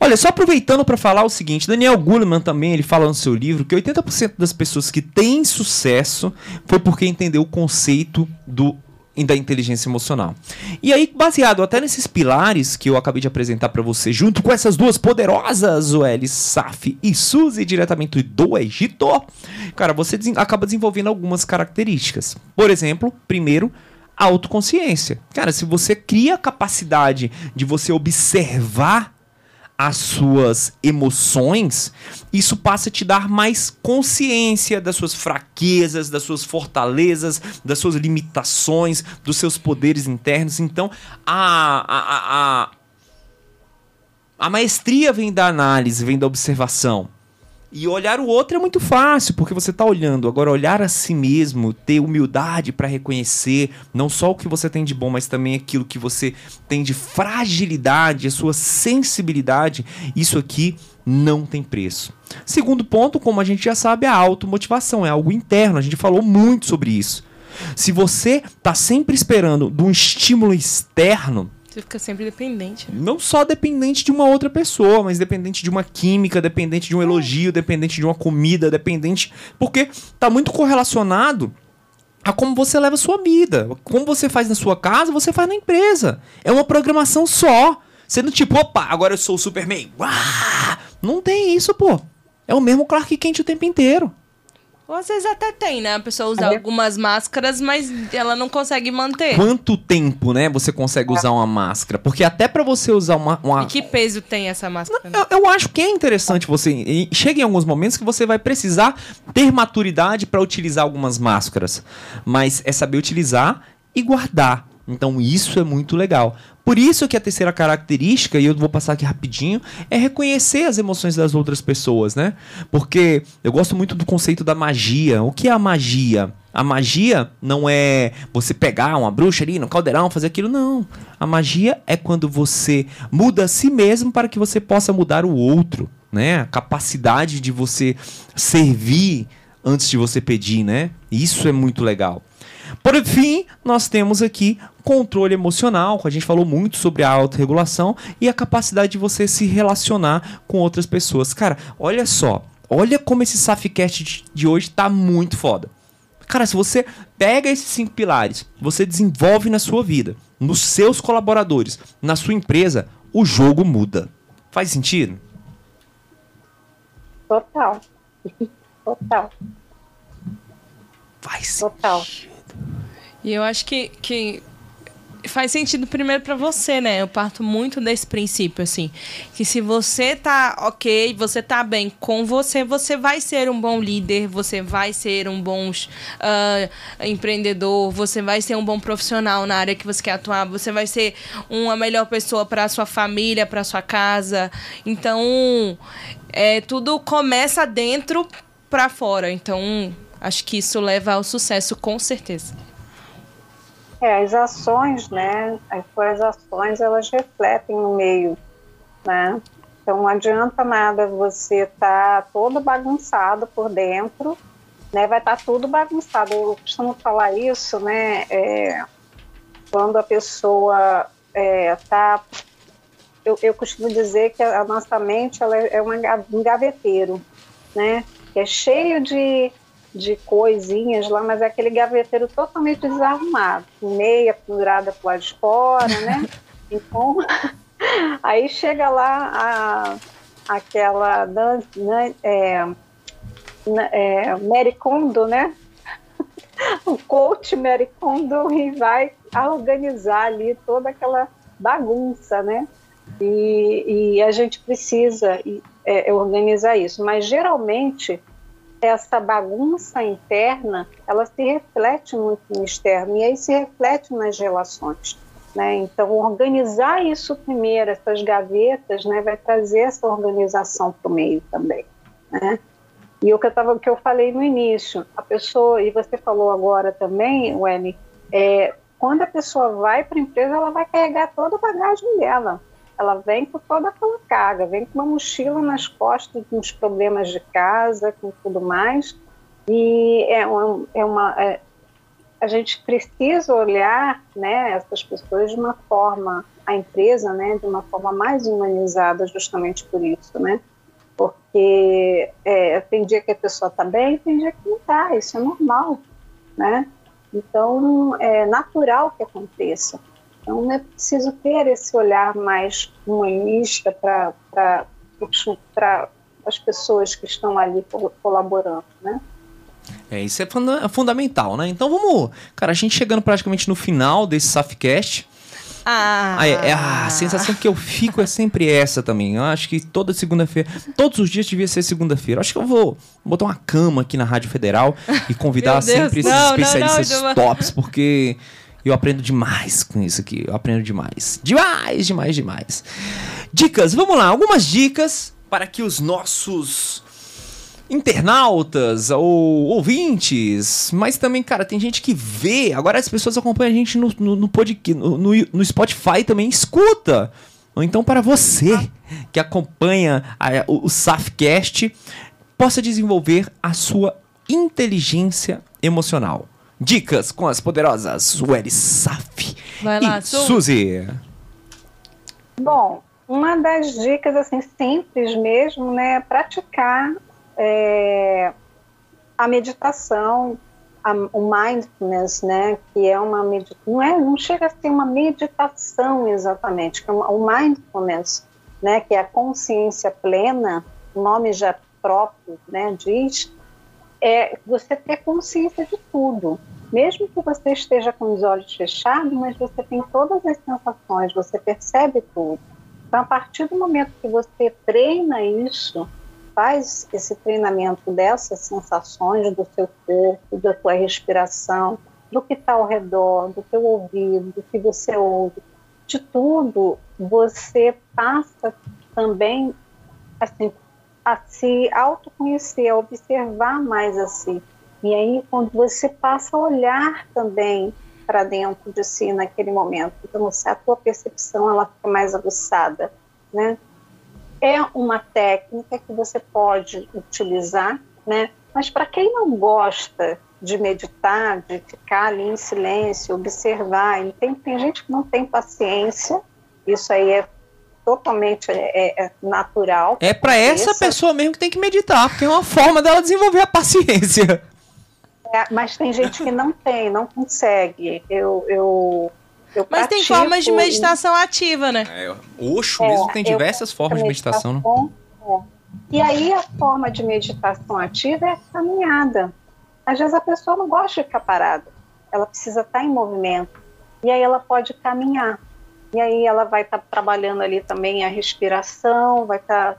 Olha, só aproveitando para falar o seguinte, Daniel Goleman também, ele fala no seu livro que 80% das pessoas que têm sucesso foi porque entendeu o conceito do e da inteligência emocional. E aí, baseado até nesses pilares que eu acabei de apresentar para você, junto com essas duas poderosas, Oeli Saf e Suzy, diretamente do Egito, cara, você acaba desenvolvendo algumas características. Por exemplo, primeiro, autoconsciência. Cara, se você cria a capacidade de você observar as suas emoções, isso passa a te dar mais consciência das suas fraquezas, das suas fortalezas, das suas limitações, dos seus poderes internos. Então, a, a, a, a maestria vem da análise, vem da observação. E olhar o outro é muito fácil, porque você está olhando. Agora, olhar a si mesmo, ter humildade para reconhecer não só o que você tem de bom, mas também aquilo que você tem de fragilidade, a sua sensibilidade, isso aqui não tem preço. Segundo ponto, como a gente já sabe, a automotivação é algo interno. A gente falou muito sobre isso. Se você tá sempre esperando de um estímulo externo, Você fica sempre dependente. não só dependente de uma outra pessoa, mas dependente de uma química, dependente de um elogio, dependente de uma comida, dependente. Porque tá muito correlacionado a como você leva a sua vida. Como você faz na sua casa, você faz na empresa. É uma programação só. Sendo tipo, opa, agora eu sou o Superman. Uá! Não tem isso, pô. É o mesmo Clark Kent o tempo inteiro. Ou às vezes até tem, né? A pessoa usa algumas máscaras, mas ela não consegue manter. Quanto tempo, né, você consegue usar uma máscara? Porque até pra você usar uma, uma, E que peso tem essa máscara? né? Eu, eu acho que é interessante você. Chega em alguns momentos que você vai precisar ter maturidade para utilizar algumas máscaras. Mas é saber utilizar e guardar. Então isso é muito legal. Por isso que a terceira característica, e eu vou passar aqui rapidinho, é reconhecer as emoções das outras pessoas, né? Porque eu gosto muito do conceito da magia. O que é a magia? A magia não é você pegar uma bruxa ali no caldeirão, fazer aquilo, não. A magia é quando você muda a si mesmo para que você possa mudar o outro, né? A capacidade de você servir antes de você pedir, né? Isso é muito legal. Por fim, nós temos aqui controle emocional, que a gente falou muito sobre a autorregulação e a capacidade de você se relacionar com outras pessoas. Cara, olha só, olha como esse Safcast de- hoje tá muito foda. Cara, se você pega esses cinco pilares, você desenvolve na sua vida, nos seus colaboradores, na sua empresa, o jogo muda. Faz sentido? Total. Total, Faz total. E eu acho que, que faz sentido primeiro pra você, né? Eu parto muito desse princípio, assim. Que se você tá ok, você tá bem com você, você vai ser um bom líder, você vai ser um bom ah, empreendedor, você vai ser um bom profissional na área que você quer atuar, você vai ser uma melhor pessoa pra sua família, pra sua casa. Então, é, tudo começa dentro pra fora. Então, acho que isso leva ao sucesso, com certeza. É, as ações, né? As suas ações, elas refletem no meio, né? Então não adianta nada você estar todo bagunçado por dentro, né? Vai estar tudo bagunçado. Eu costumo falar isso, né? É, quando a pessoa está eu, eu costumo dizer que a nossa mente ela é ga- um gaveteiro, né? É cheio de, de coisinhas lá, mas é aquele gaveteiro totalmente desarrumado, meia pendurada pro lado de fora, né? Então, aí chega lá a, aquela Dan, né, é, na- é, Mary Kondo, né? o coach Mary Kondo e vai organizar ali toda aquela bagunça, né? E, e a gente precisa é, organizar isso, mas geralmente essa bagunça interna ela se reflete muito no externo e aí se reflete nas relações. Né? Então, organizar isso primeiro, essas gavetas, né, vai trazer essa organização para o meio também. Né? E o que eu, tava, que eu falei no início, a pessoa, e você falou agora também, Wendy, é, quando a pessoa vai para a empresa, ela vai carregar toda a bagagem dela. Ela vem com toda aquela carga, vem com uma mochila nas costas, com os problemas de casa, com tudo mais. E é uma, é uma é, a gente precisa olhar, né, essas pessoas de uma forma, a empresa, né, de uma forma mais humanizada, justamente por isso, né? Porque é, tem dia que a pessoa está bem, tem dia que não está, isso é normal, né? Então, é natural que aconteça. Então, é preciso ter esse olhar mais humanista para as pessoas que estão ali colaborando, né? É, isso é funda fundamental, né? Então vamos. Cara, a gente chegando praticamente no final desse Safcast. Ah, Ah, é, é, a sensação que eu fico é sempre essa também. Eu acho que toda segunda-feira, todos os dias devia ser segunda-feira. Acho que eu vou botar uma cama aqui na Rádio Federal e convidar Deus, sempre esses não, não, especialistas não, tops, porque eu aprendo demais com isso aqui. Eu aprendo demais. Demais, demais, demais. Dicas, vamos lá. Algumas dicas para que os nossos internautas ou ouvintes, mas também, cara, tem gente que vê. Agora as pessoas acompanham a gente no, no, no, podcast, no, no, Spotify também, escuta. Ou então para você que acompanha a, o, o Safcast, possa desenvolver a sua inteligência emocional. Dicas com as poderosas Sueli Saf Vai lá, e Su. Suzy. Bom, uma das dicas assim simples mesmo, né, é praticar é, a meditação, a- o mindfulness, né, que é uma meditação, não é, não chega a ser uma meditação exatamente, que é uma- o mindfulness, né, que é a consciência plena, o nome já próprio, né, diz, é você ter consciência de tudo. Mesmo que você esteja com os olhos fechados, mas você tem todas as sensações, você percebe tudo. Então, a partir do momento que você treina isso, faz esse treinamento dessas sensações do seu corpo, da tua respiração, do que está ao redor, do teu ouvido, do que você ouve, de tudo, você passa também assim, a se autoconhecer, a observar mais a si. E aí, quando você passa a olhar também para dentro de si naquele momento, então a tua percepção ela fica mais aguçada, né? É uma técnica que você pode utilizar, né? Mas para quem não gosta de meditar, de ficar ali em silêncio, observar, tem, tem gente que não tem paciência, isso aí é totalmente é, é natural. É pra essa pessoa mesmo que tem que meditar, porque é uma forma dela desenvolver a paciência. É, mas tem gente que não tem, não consegue. Eu, eu, eu Mas tem formas de e- meditação ativa, né? É, Oxo É, mesmo tem eu diversas formas de meditação, né? é. E aí a forma de meditação ativa é a caminhada. Às vezes a pessoa não gosta de ficar parada, ela precisa estar em movimento. E aí ela pode caminhar. E aí ela vai estar trabalhando ali também a respiração, vai estar.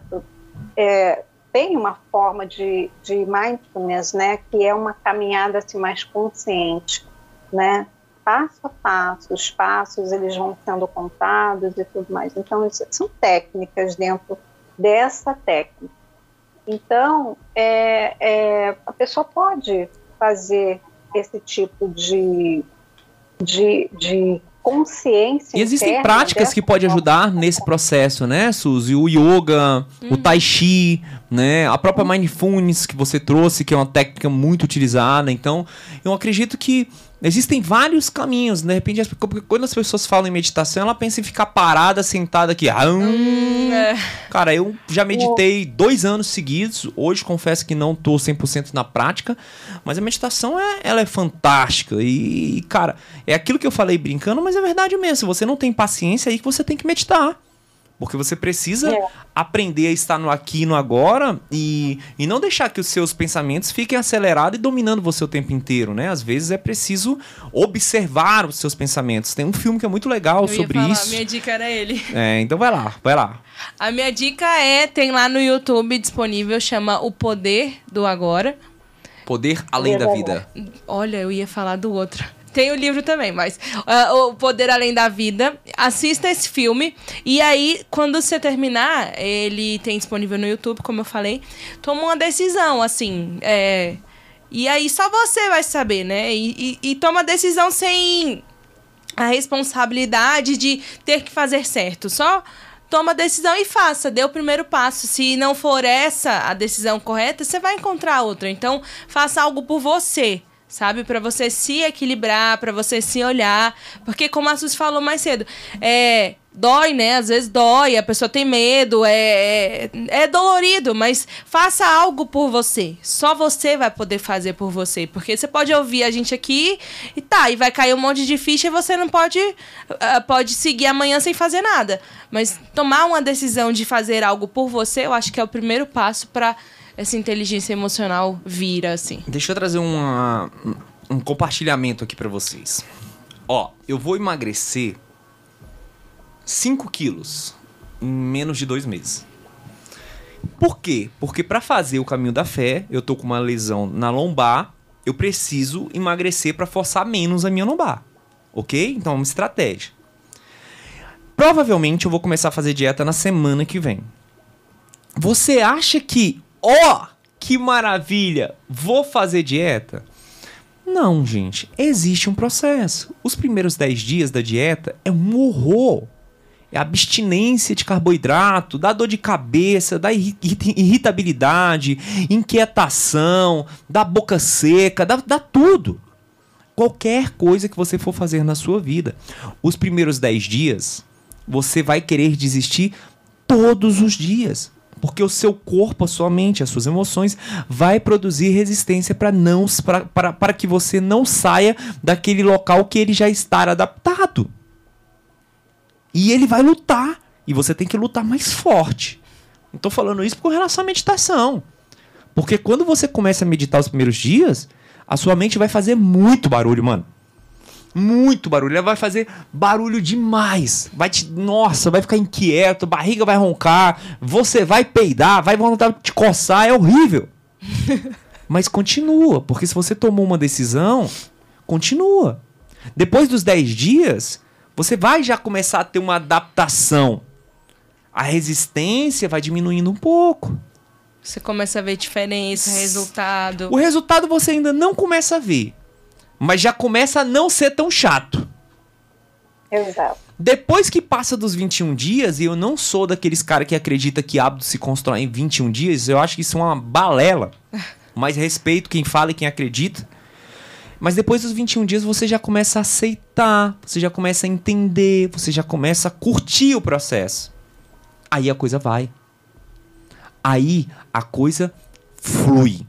é, tem uma forma de, de mindfulness, né, que é uma caminhada assim, mais consciente, né? passo a passo, os passos eles vão sendo contados e tudo mais. Então, isso são técnicas dentro dessa técnica. Então, é, é, a pessoa pode fazer esse tipo de, de, de consciência. E existem interna práticas dessa que podem ajudar nesse processo, né, Suzy? O yoga, o tai chi, né? A própria mindfulness que você trouxe, que é uma técnica muito utilizada. Então, eu acredito que existem vários caminhos. De repente, quando as pessoas falam em meditação, ela pensa em ficar parada, sentada aqui. Ah, hum. É. Cara, eu já meditei dois anos seguidos. Hoje confesso que não tô 100% na prática, mas a meditação é, ela é fantástica. E, cara, é aquilo que eu falei brincando, mas é verdade mesmo. Se você não tem paciência, é aí que você tem que meditar. Porque você precisa É. aprender a estar no aqui e no agora e, e não deixar que os seus pensamentos fiquem acelerados e dominando você o tempo inteiro, né? Às vezes é preciso observar os seus pensamentos. Tem um filme que é muito legal Eu ia sobre falar, isso. minha dica era ele. É, então vai lá, vai lá. A minha dica é, tem lá no YouTube disponível, chama O Poder do Agora. Poder além da vida. Olha, eu ia falar do outro. Tem o livro também, mas ah, O Poder Além da Vida. Assista esse filme. E aí, quando você terminar, ele tem disponível no YouTube, como eu falei. Toma uma decisão, assim. É, e aí só você vai saber, né? E, e, e toma decisão sem a responsabilidade de ter que fazer certo. Só toma a decisão e faça, dê o primeiro passo. Se não for essa a decisão correta, você vai encontrar outra. Então, faça algo por você. Sabe, Pra você se equilibrar, pra você se olhar, porque como a Suzy falou mais cedo, é dói, né? Às vezes dói, a pessoa tem medo, é, é, é dolorido, mas faça algo por você. Só você vai poder fazer por você. Porque você pode ouvir a gente aqui e tá, e vai cair um monte de ficha e você não pode, ah, pode seguir amanhã sem fazer nada. Mas tomar uma decisão de fazer algo por você, eu acho que é o primeiro passo pra essa inteligência emocional vir, assim. Deixa eu trazer uma- um compartilhamento aqui pra vocês. Ó, eu vou emagrecer 5 quilos em menos de dois meses. Por quê? Porque pra fazer o caminho da fé, eu tô com uma lesão na lombar, eu preciso emagrecer pra forçar menos a minha lombar. Ok? Então é uma estratégia. Provavelmente eu vou começar a fazer dieta na semana que vem. Você acha que, ó, que maravilha, vou fazer dieta? Não, gente, existe um processo. Os primeiros 10 dias da dieta é um horror. É abstinência de carboidrato, dá dor de cabeça, dá irri- irri- irritabilidade, inquietação, dá boca seca, dá, dá tudo. qualquer coisa que você for fazer na sua vida. Os primeiros 10 dias, você vai querer desistir todos os dias. Porque o seu corpo, a sua mente, as suas emoções vai produzir resistência para não para que você não saia daquele local que ele já está adaptado. E ele vai lutar. E você tem que lutar mais forte. Tô falando isso com relação à meditação. Porque quando você começa a meditar os primeiros dias, a sua mente vai fazer muito barulho, mano. Muito barulho. Ela vai fazer barulho demais. Vai te. Nossa, vai ficar inquieto, barriga vai roncar, você vai peidar, vai vontade de te coçar, é horrível. Mas continua, porque se você tomou uma decisão, continua. Depois dos 10 dias, você vai já começar a ter uma adaptação. A resistência vai diminuindo um pouco. Você começa a ver diferença, resultado. O resultado você ainda não começa a ver mas já começa a não ser tão chato. Exato. Depois que passa dos 21 dias, e eu não sou daqueles caras que acredita que hábito se constrói em 21 dias, eu acho que isso é uma balela. Mas respeito quem fala e quem acredita. Mas depois dos 21 dias você já começa a aceitar, você já começa a entender, você já começa a curtir o processo. Aí a coisa vai. Aí a coisa flui.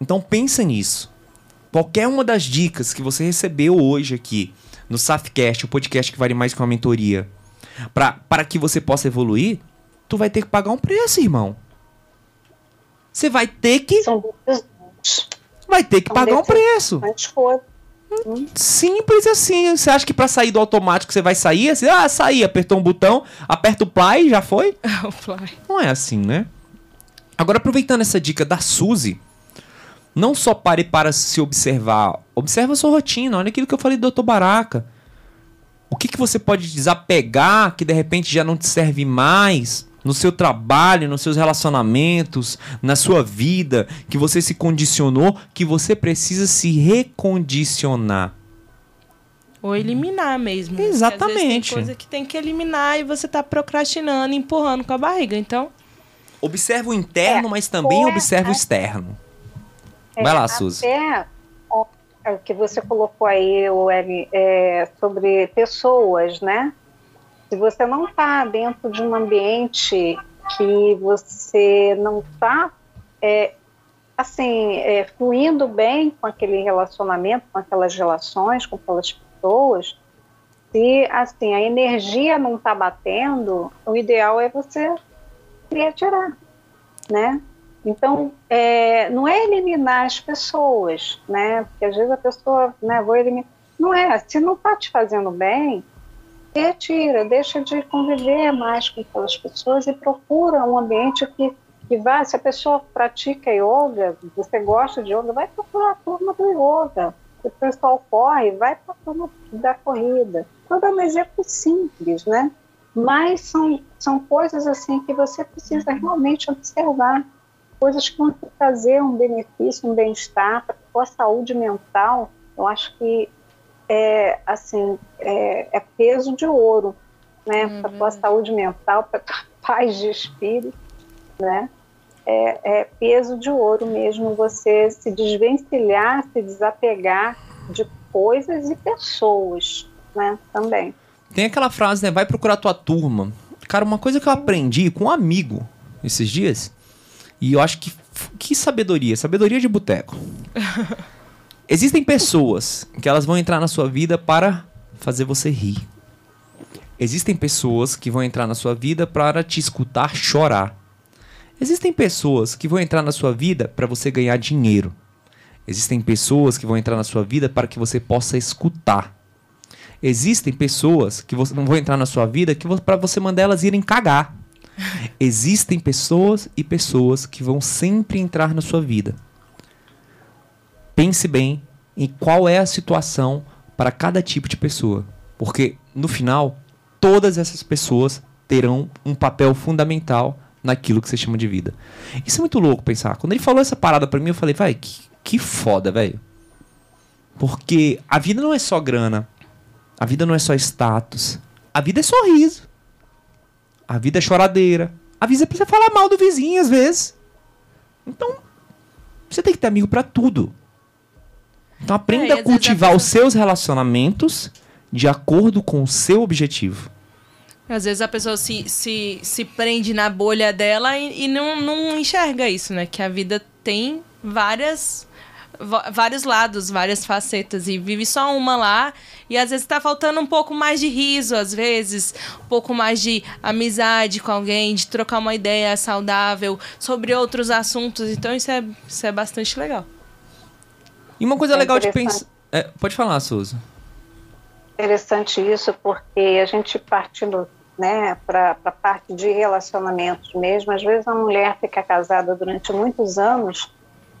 Então pensa nisso qualquer uma das dicas que você recebeu hoje aqui no Safcast, o podcast que vale mais que uma mentoria, para que você possa evoluir, tu vai ter que pagar um preço, irmão. Você vai ter que. São vai ter que São pagar um preço. Hum. Simples assim. Você acha que para sair do automático você vai sair? Assim, ah, sair, apertou um botão, aperta o play já foi? o play. Não é assim, né? Agora, aproveitando essa dica da Suzy, não só pare para se observar, observa a sua rotina, olha aquilo que eu falei do Dr. Baraka. O que, que você pode desapegar que de repente já não te serve mais no seu trabalho, nos seus relacionamentos, na sua vida, que você se condicionou, que você precisa se recondicionar. Ou eliminar mesmo. Exatamente. tem coisa que tem que eliminar e você está procrastinando, empurrando com a barriga. Então. Observa o interno, é, mas também observa o externo. É, Vai lá, Suzy. Até o que você colocou aí, Eli, é, sobre pessoas, né? Se você não está dentro de um ambiente que você não está, é, assim, é, fluindo bem com aquele relacionamento, com aquelas relações, com aquelas pessoas, se, assim, a energia não está batendo, o ideal é você se retirar, né? Então, é, não é eliminar as pessoas, né? Porque às vezes a pessoa, né, vou eliminar. Não é, se não está te fazendo bem, retira, deixa de conviver mais com aquelas pessoas e procura um ambiente que, que vá. Se a pessoa pratica yoga, você gosta de yoga, vai procurar a turma do yoga. Se o pessoal corre, vai para a turma da corrida. Tudo é um exemplo simples, né? Mas são, são coisas assim que você precisa realmente observar coisas que vão trazer um benefício, um bem-estar para a tua saúde mental, eu acho que é assim é, é peso de ouro, né, uhum. para tua saúde mental, para tua paz de espírito, né? É, é peso de ouro mesmo você se desvencilhar, se desapegar de coisas e pessoas, né? Também. Tem aquela frase, né? Vai procurar tua turma. Cara, uma coisa que eu aprendi com um amigo esses dias e eu acho que. Que sabedoria? Sabedoria de boteco. Existem pessoas que elas vão entrar na sua vida para fazer você rir. Existem pessoas que vão entrar na sua vida para te escutar chorar. Existem pessoas que vão entrar na sua vida para você ganhar dinheiro. Existem pessoas que vão entrar na sua vida para que você possa escutar. Existem pessoas que não vão entrar na sua vida que para você mandar elas irem cagar. Existem pessoas e pessoas que vão sempre entrar na sua vida. Pense bem em qual é a situação para cada tipo de pessoa, porque no final todas essas pessoas terão um papel fundamental naquilo que você chama de vida. Isso é muito louco pensar. Quando ele falou essa parada para mim, eu falei, vai, que, que foda, velho. Porque a vida não é só grana, a vida não é só status, a vida é sorriso. A vida é choradeira. A vida você falar mal do vizinho às vezes. Então, você tem que ter amigo para tudo. Então aprenda É, a cultivar os seus relacionamentos de acordo com o seu objetivo. Às vezes a pessoa se, se, se prende na bolha dela e, e não, não enxerga isso, né? Que a vida tem várias vários lados, várias facetas e vive só uma lá e às vezes tá faltando um pouco mais de riso, às vezes, um pouco mais de amizade com alguém, de trocar uma ideia saudável sobre outros assuntos. Então isso é, isso é bastante legal. E uma coisa É legal de pensar. É, pode falar, Souza. Interessante isso, porque a gente partindo né, para a parte de relacionamentos mesmo, às vezes a mulher fica casada durante muitos anos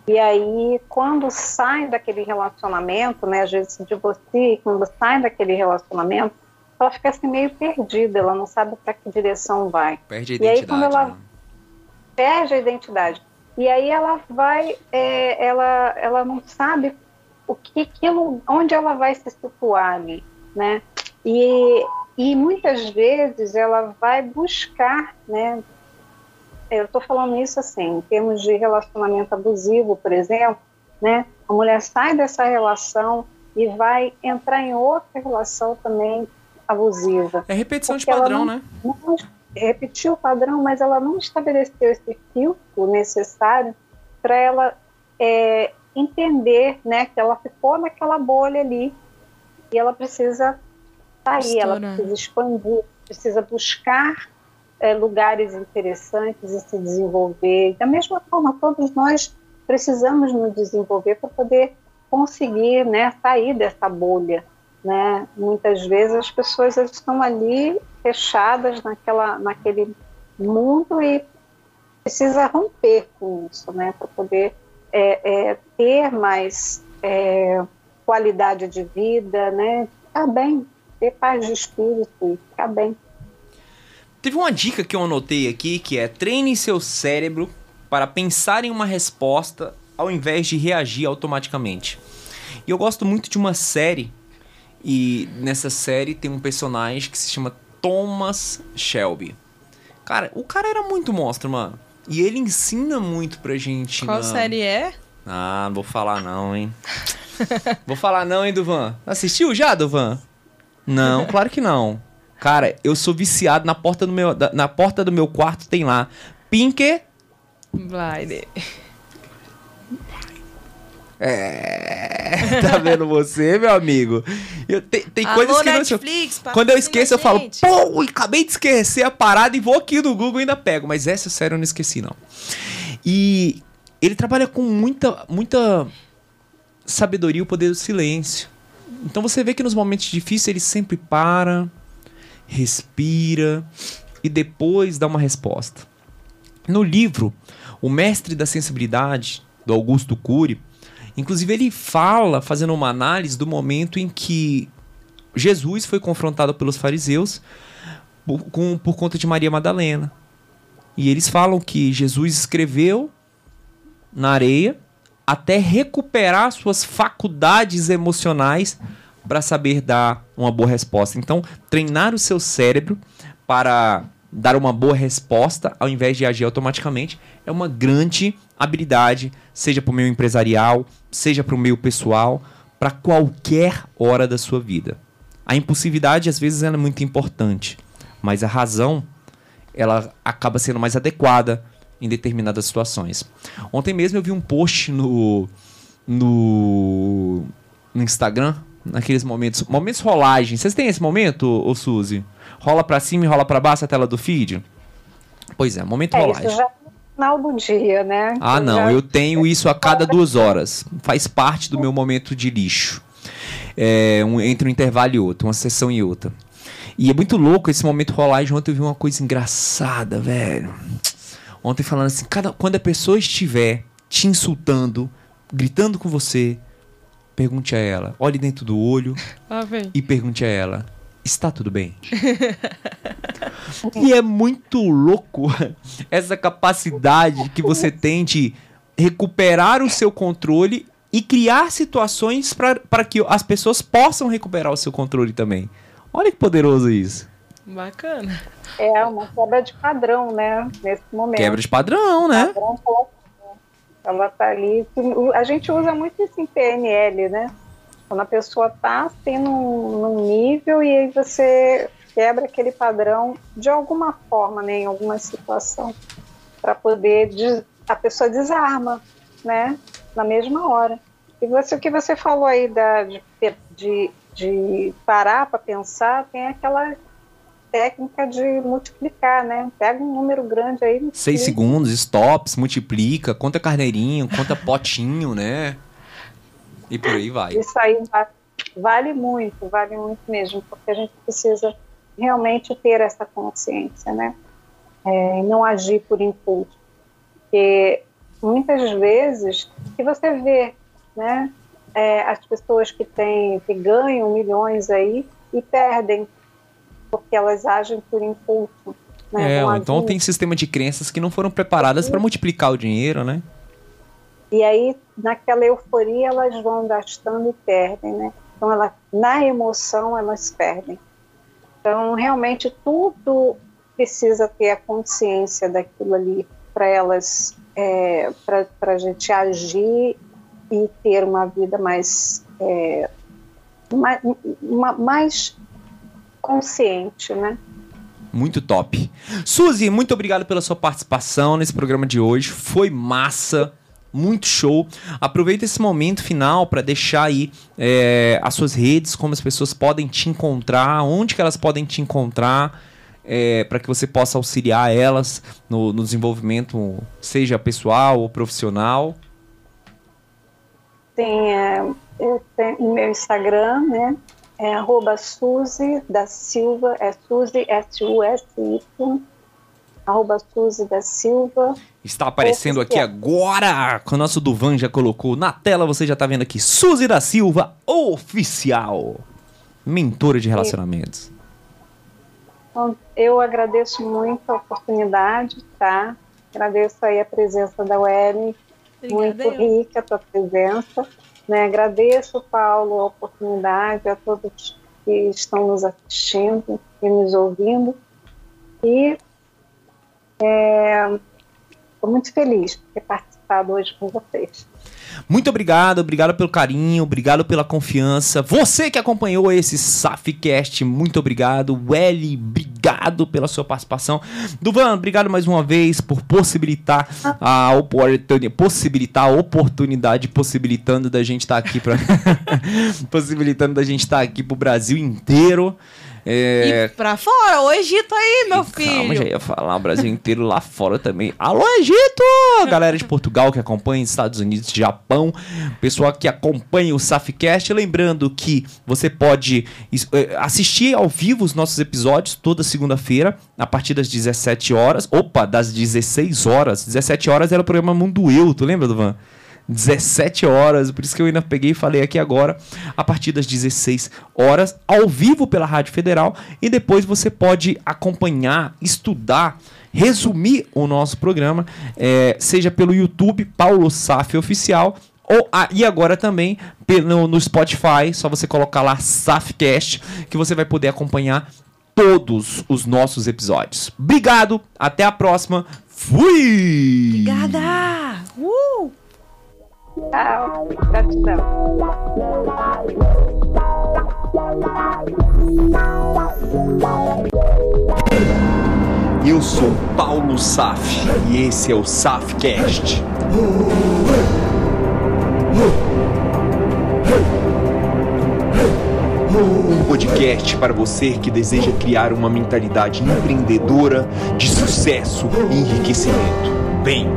e aí quando sai daquele relacionamento, né, às vezes se divorcia, quando sai daquele relacionamento, ela fica assim meio perdida, ela não sabe para que direção vai. Perde a E aí, identidade. quando ela- né? perde a identidade. E aí ela vai, é, ela, ela não sabe o que aquilo, onde ela vai se situar ali, né? E, e muitas vezes ela vai buscar, né? Eu estou falando isso assim, em termos de relacionamento abusivo, por exemplo, né? A mulher sai dessa relação e vai entrar em outra relação também abusiva É repetição de padrão, não- né? não repetiu o padrão, mas ela não estabeleceu esse filtro necessário para ela é, entender, né, que ela ficou naquela bolha ali e ela precisa sair, ela precisa expandir, precisa buscar é, lugares interessantes e se desenvolver. Da mesma forma, todos nós precisamos nos desenvolver para poder conseguir, né, sair dessa bolha né? Muitas vezes as pessoas estão ali fechadas naquela, naquele mundo e precisa romper com isso, né? Para poder é, é, ter mais é, qualidade de vida, né? Ficar bem, ter paz de espírito e ficar bem. Teve uma dica que eu anotei aqui que é treine seu cérebro para pensar em uma resposta ao invés de reagir automaticamente. E eu gosto muito de uma série e nessa série tem um personagem que se chama Thomas Shelby. Cara, o cara era muito monstro, mano. E ele ensina muito pra gente. Qual na- série é? Ah, não vou falar não, hein. vou falar não, hein, Duvan. Assistiu já, Duvan? Não, claro que não. Cara, eu sou viciado na porta do meu, na porta do meu quarto tem lá Pinker. Blind. É, tá vendo você, meu amigo? Eu, tem tem Alô, coisas que não Netflix, Quando eu esqueço, eu falo, pô, acabei de esquecer a parada e vou aqui no Google e ainda pego. Mas essa série eu não esqueci, não. E ele trabalha com muita, muita sabedoria e o poder do silêncio. Então você vê que nos momentos difíceis ele sempre para, respira e depois dá uma resposta. No livro O Mestre da Sensibilidade, do Augusto Cury, inclusive ele fala, fazendo uma análise do momento em que Jesus foi confrontado pelos fariseus por, com- por conta de Maria Madalena. E eles falam que Jesus escreveu na areia até recuperar suas faculdades emocionais para saber dar uma boa resposta. Então, treinar o seu cérebro para dar uma boa resposta ao invés de agir automaticamente é uma grande habilidade, seja para o meio empresarial, seja para o meio pessoal, para qualquer hora da sua vida. A impulsividade às vezes é muito importante, mas a razão ela acaba sendo mais adequada em determinadas situações. Ontem mesmo eu vi um post no no, no Instagram, naqueles momentos, momentos rolagem. Vocês têm esse momento, ô Suzy? Rola pra cima e rola pra baixo a tela do feed? Pois é, momento É, rolagem. isso já é final do dia, né? Ah, não, já- eu tenho isso a cada duas horas. Faz parte do meu momento de lixo. É, um- entre um intervalo e outro, uma sessão e outra. E é muito louco esse momento rolagem. Ontem eu vi uma coisa engraçada, velho. Ontem falando assim, cada, quando a pessoa estiver te insultando, gritando com você, pergunte a ela, olhe dentro do olho vem. e pergunte a ela: está tudo bem? e é muito louco essa capacidade que você tem de recuperar o seu controle e criar situações para que as pessoas possam recuperar o seu controle também. Olha que poderoso isso. Bacana. É uma quebra de padrão, né? Nesse momento. Quebra de padrão, né? Padrão Ela está ali. A gente usa muito isso em PNL, né? Quando a pessoa está assim num, num nível e aí você quebra aquele padrão de alguma forma, né, em alguma situação, para poder a pessoa desarma, né, na mesma hora. E você, o que você falou aí da, de, de, de parar para pensar, tem aquela técnica de multiplicar, né? Pega um número grande aí. Seis segundos, stops, multiplica, conta carneirinho, conta potinho, né? E por aí vai. Isso aí vale muito, vale muito mesmo, porque a gente precisa realmente ter essa consciência, né? É, não agir por impulso. Porque muitas vezes, se você vê, né, é, as pessoas que têm, que ganham milhões aí e perdem porque elas agem por impulso. Né? É, então tem sistema de crenças que não foram preparadas para multiplicar o dinheiro, né? E aí, naquela euforia, elas vão gastando e perdem, né? Então, ela, na emoção, elas perdem. Então, realmente, tudo precisa ter a consciência daquilo ali para elas, é, para a gente agir e ter uma vida mais, é, mais, uma, mais consciente, né? Muito top. Suzy, muito obrigado pela sua participação nesse programa de hoje. Foi massa muito show. Aproveita esse momento final para deixar aí é, as suas redes, como as pessoas podem te encontrar, onde que elas podem te encontrar, é, para que você possa auxiliar elas no, no, desenvolvimento, seja pessoal ou profissional. Tem, é, eu tenho meu Instagram, né? É arroba Suzy da Silva, é Suzy S-U-S-Y arroba Suzy da Silva. Está aparecendo aqui agora, com o nosso Duvan já colocou na tela, você já está vendo aqui, Suzy da Silva, oficial, mentora de relacionamentos. Então, eu agradeço muito a oportunidade, tá? Agradeço aí a presença da Welly, muito rica a tua presença. Né? Agradeço, Paulo, a oportunidade, a todos que estão nos assistindo e nos ouvindo. E Estou é, muito feliz por ter participado hoje com vocês. Muito obrigado, obrigado pelo carinho, obrigado pela confiança. Você que acompanhou esse Safcast, muito obrigado. Welly, obrigado pela sua participação. Duvan, obrigado mais uma vez por possibilitar a oportunidade, possibilitar a oportunidade, possibilitando da gente estar tá aqui para possibilitando da gente estar tá aqui pro Brasil inteiro. É... E pra fora, o Egito aí, meu filho. Calma, já ia falar o Brasil inteiro lá fora também. Alô, Egito! Galera de Portugal que acompanha, Estados Unidos, Japão, pessoal que acompanha o Safcast. Lembrando que você pode é, assistir ao vivo os nossos episódios toda segunda-feira, a partir das 17 horas. Opa, das 16 horas. 17 horas era o programa Mundo Eu, tu lembra, Duvan? 17 horas, por isso que eu ainda peguei e falei aqui agora, a partir das 16 horas, ao vivo pela Rádio Federal, e depois você pode acompanhar, estudar, resumir o nosso programa, é, seja pelo YouTube, Paulo Saf Oficial, ou, ah, e agora também pelo, no Spotify, só você colocar lá Safcast, que você vai poder acompanhar todos os nossos episódios. Obrigado, até a próxima. Fui! Obrigada! Uh! Tchau. Eu sou Paulo Saf e esse é o Safcast. Um podcast para você que deseja criar uma mentalidade empreendedora de sucesso e enriquecimento. Vem!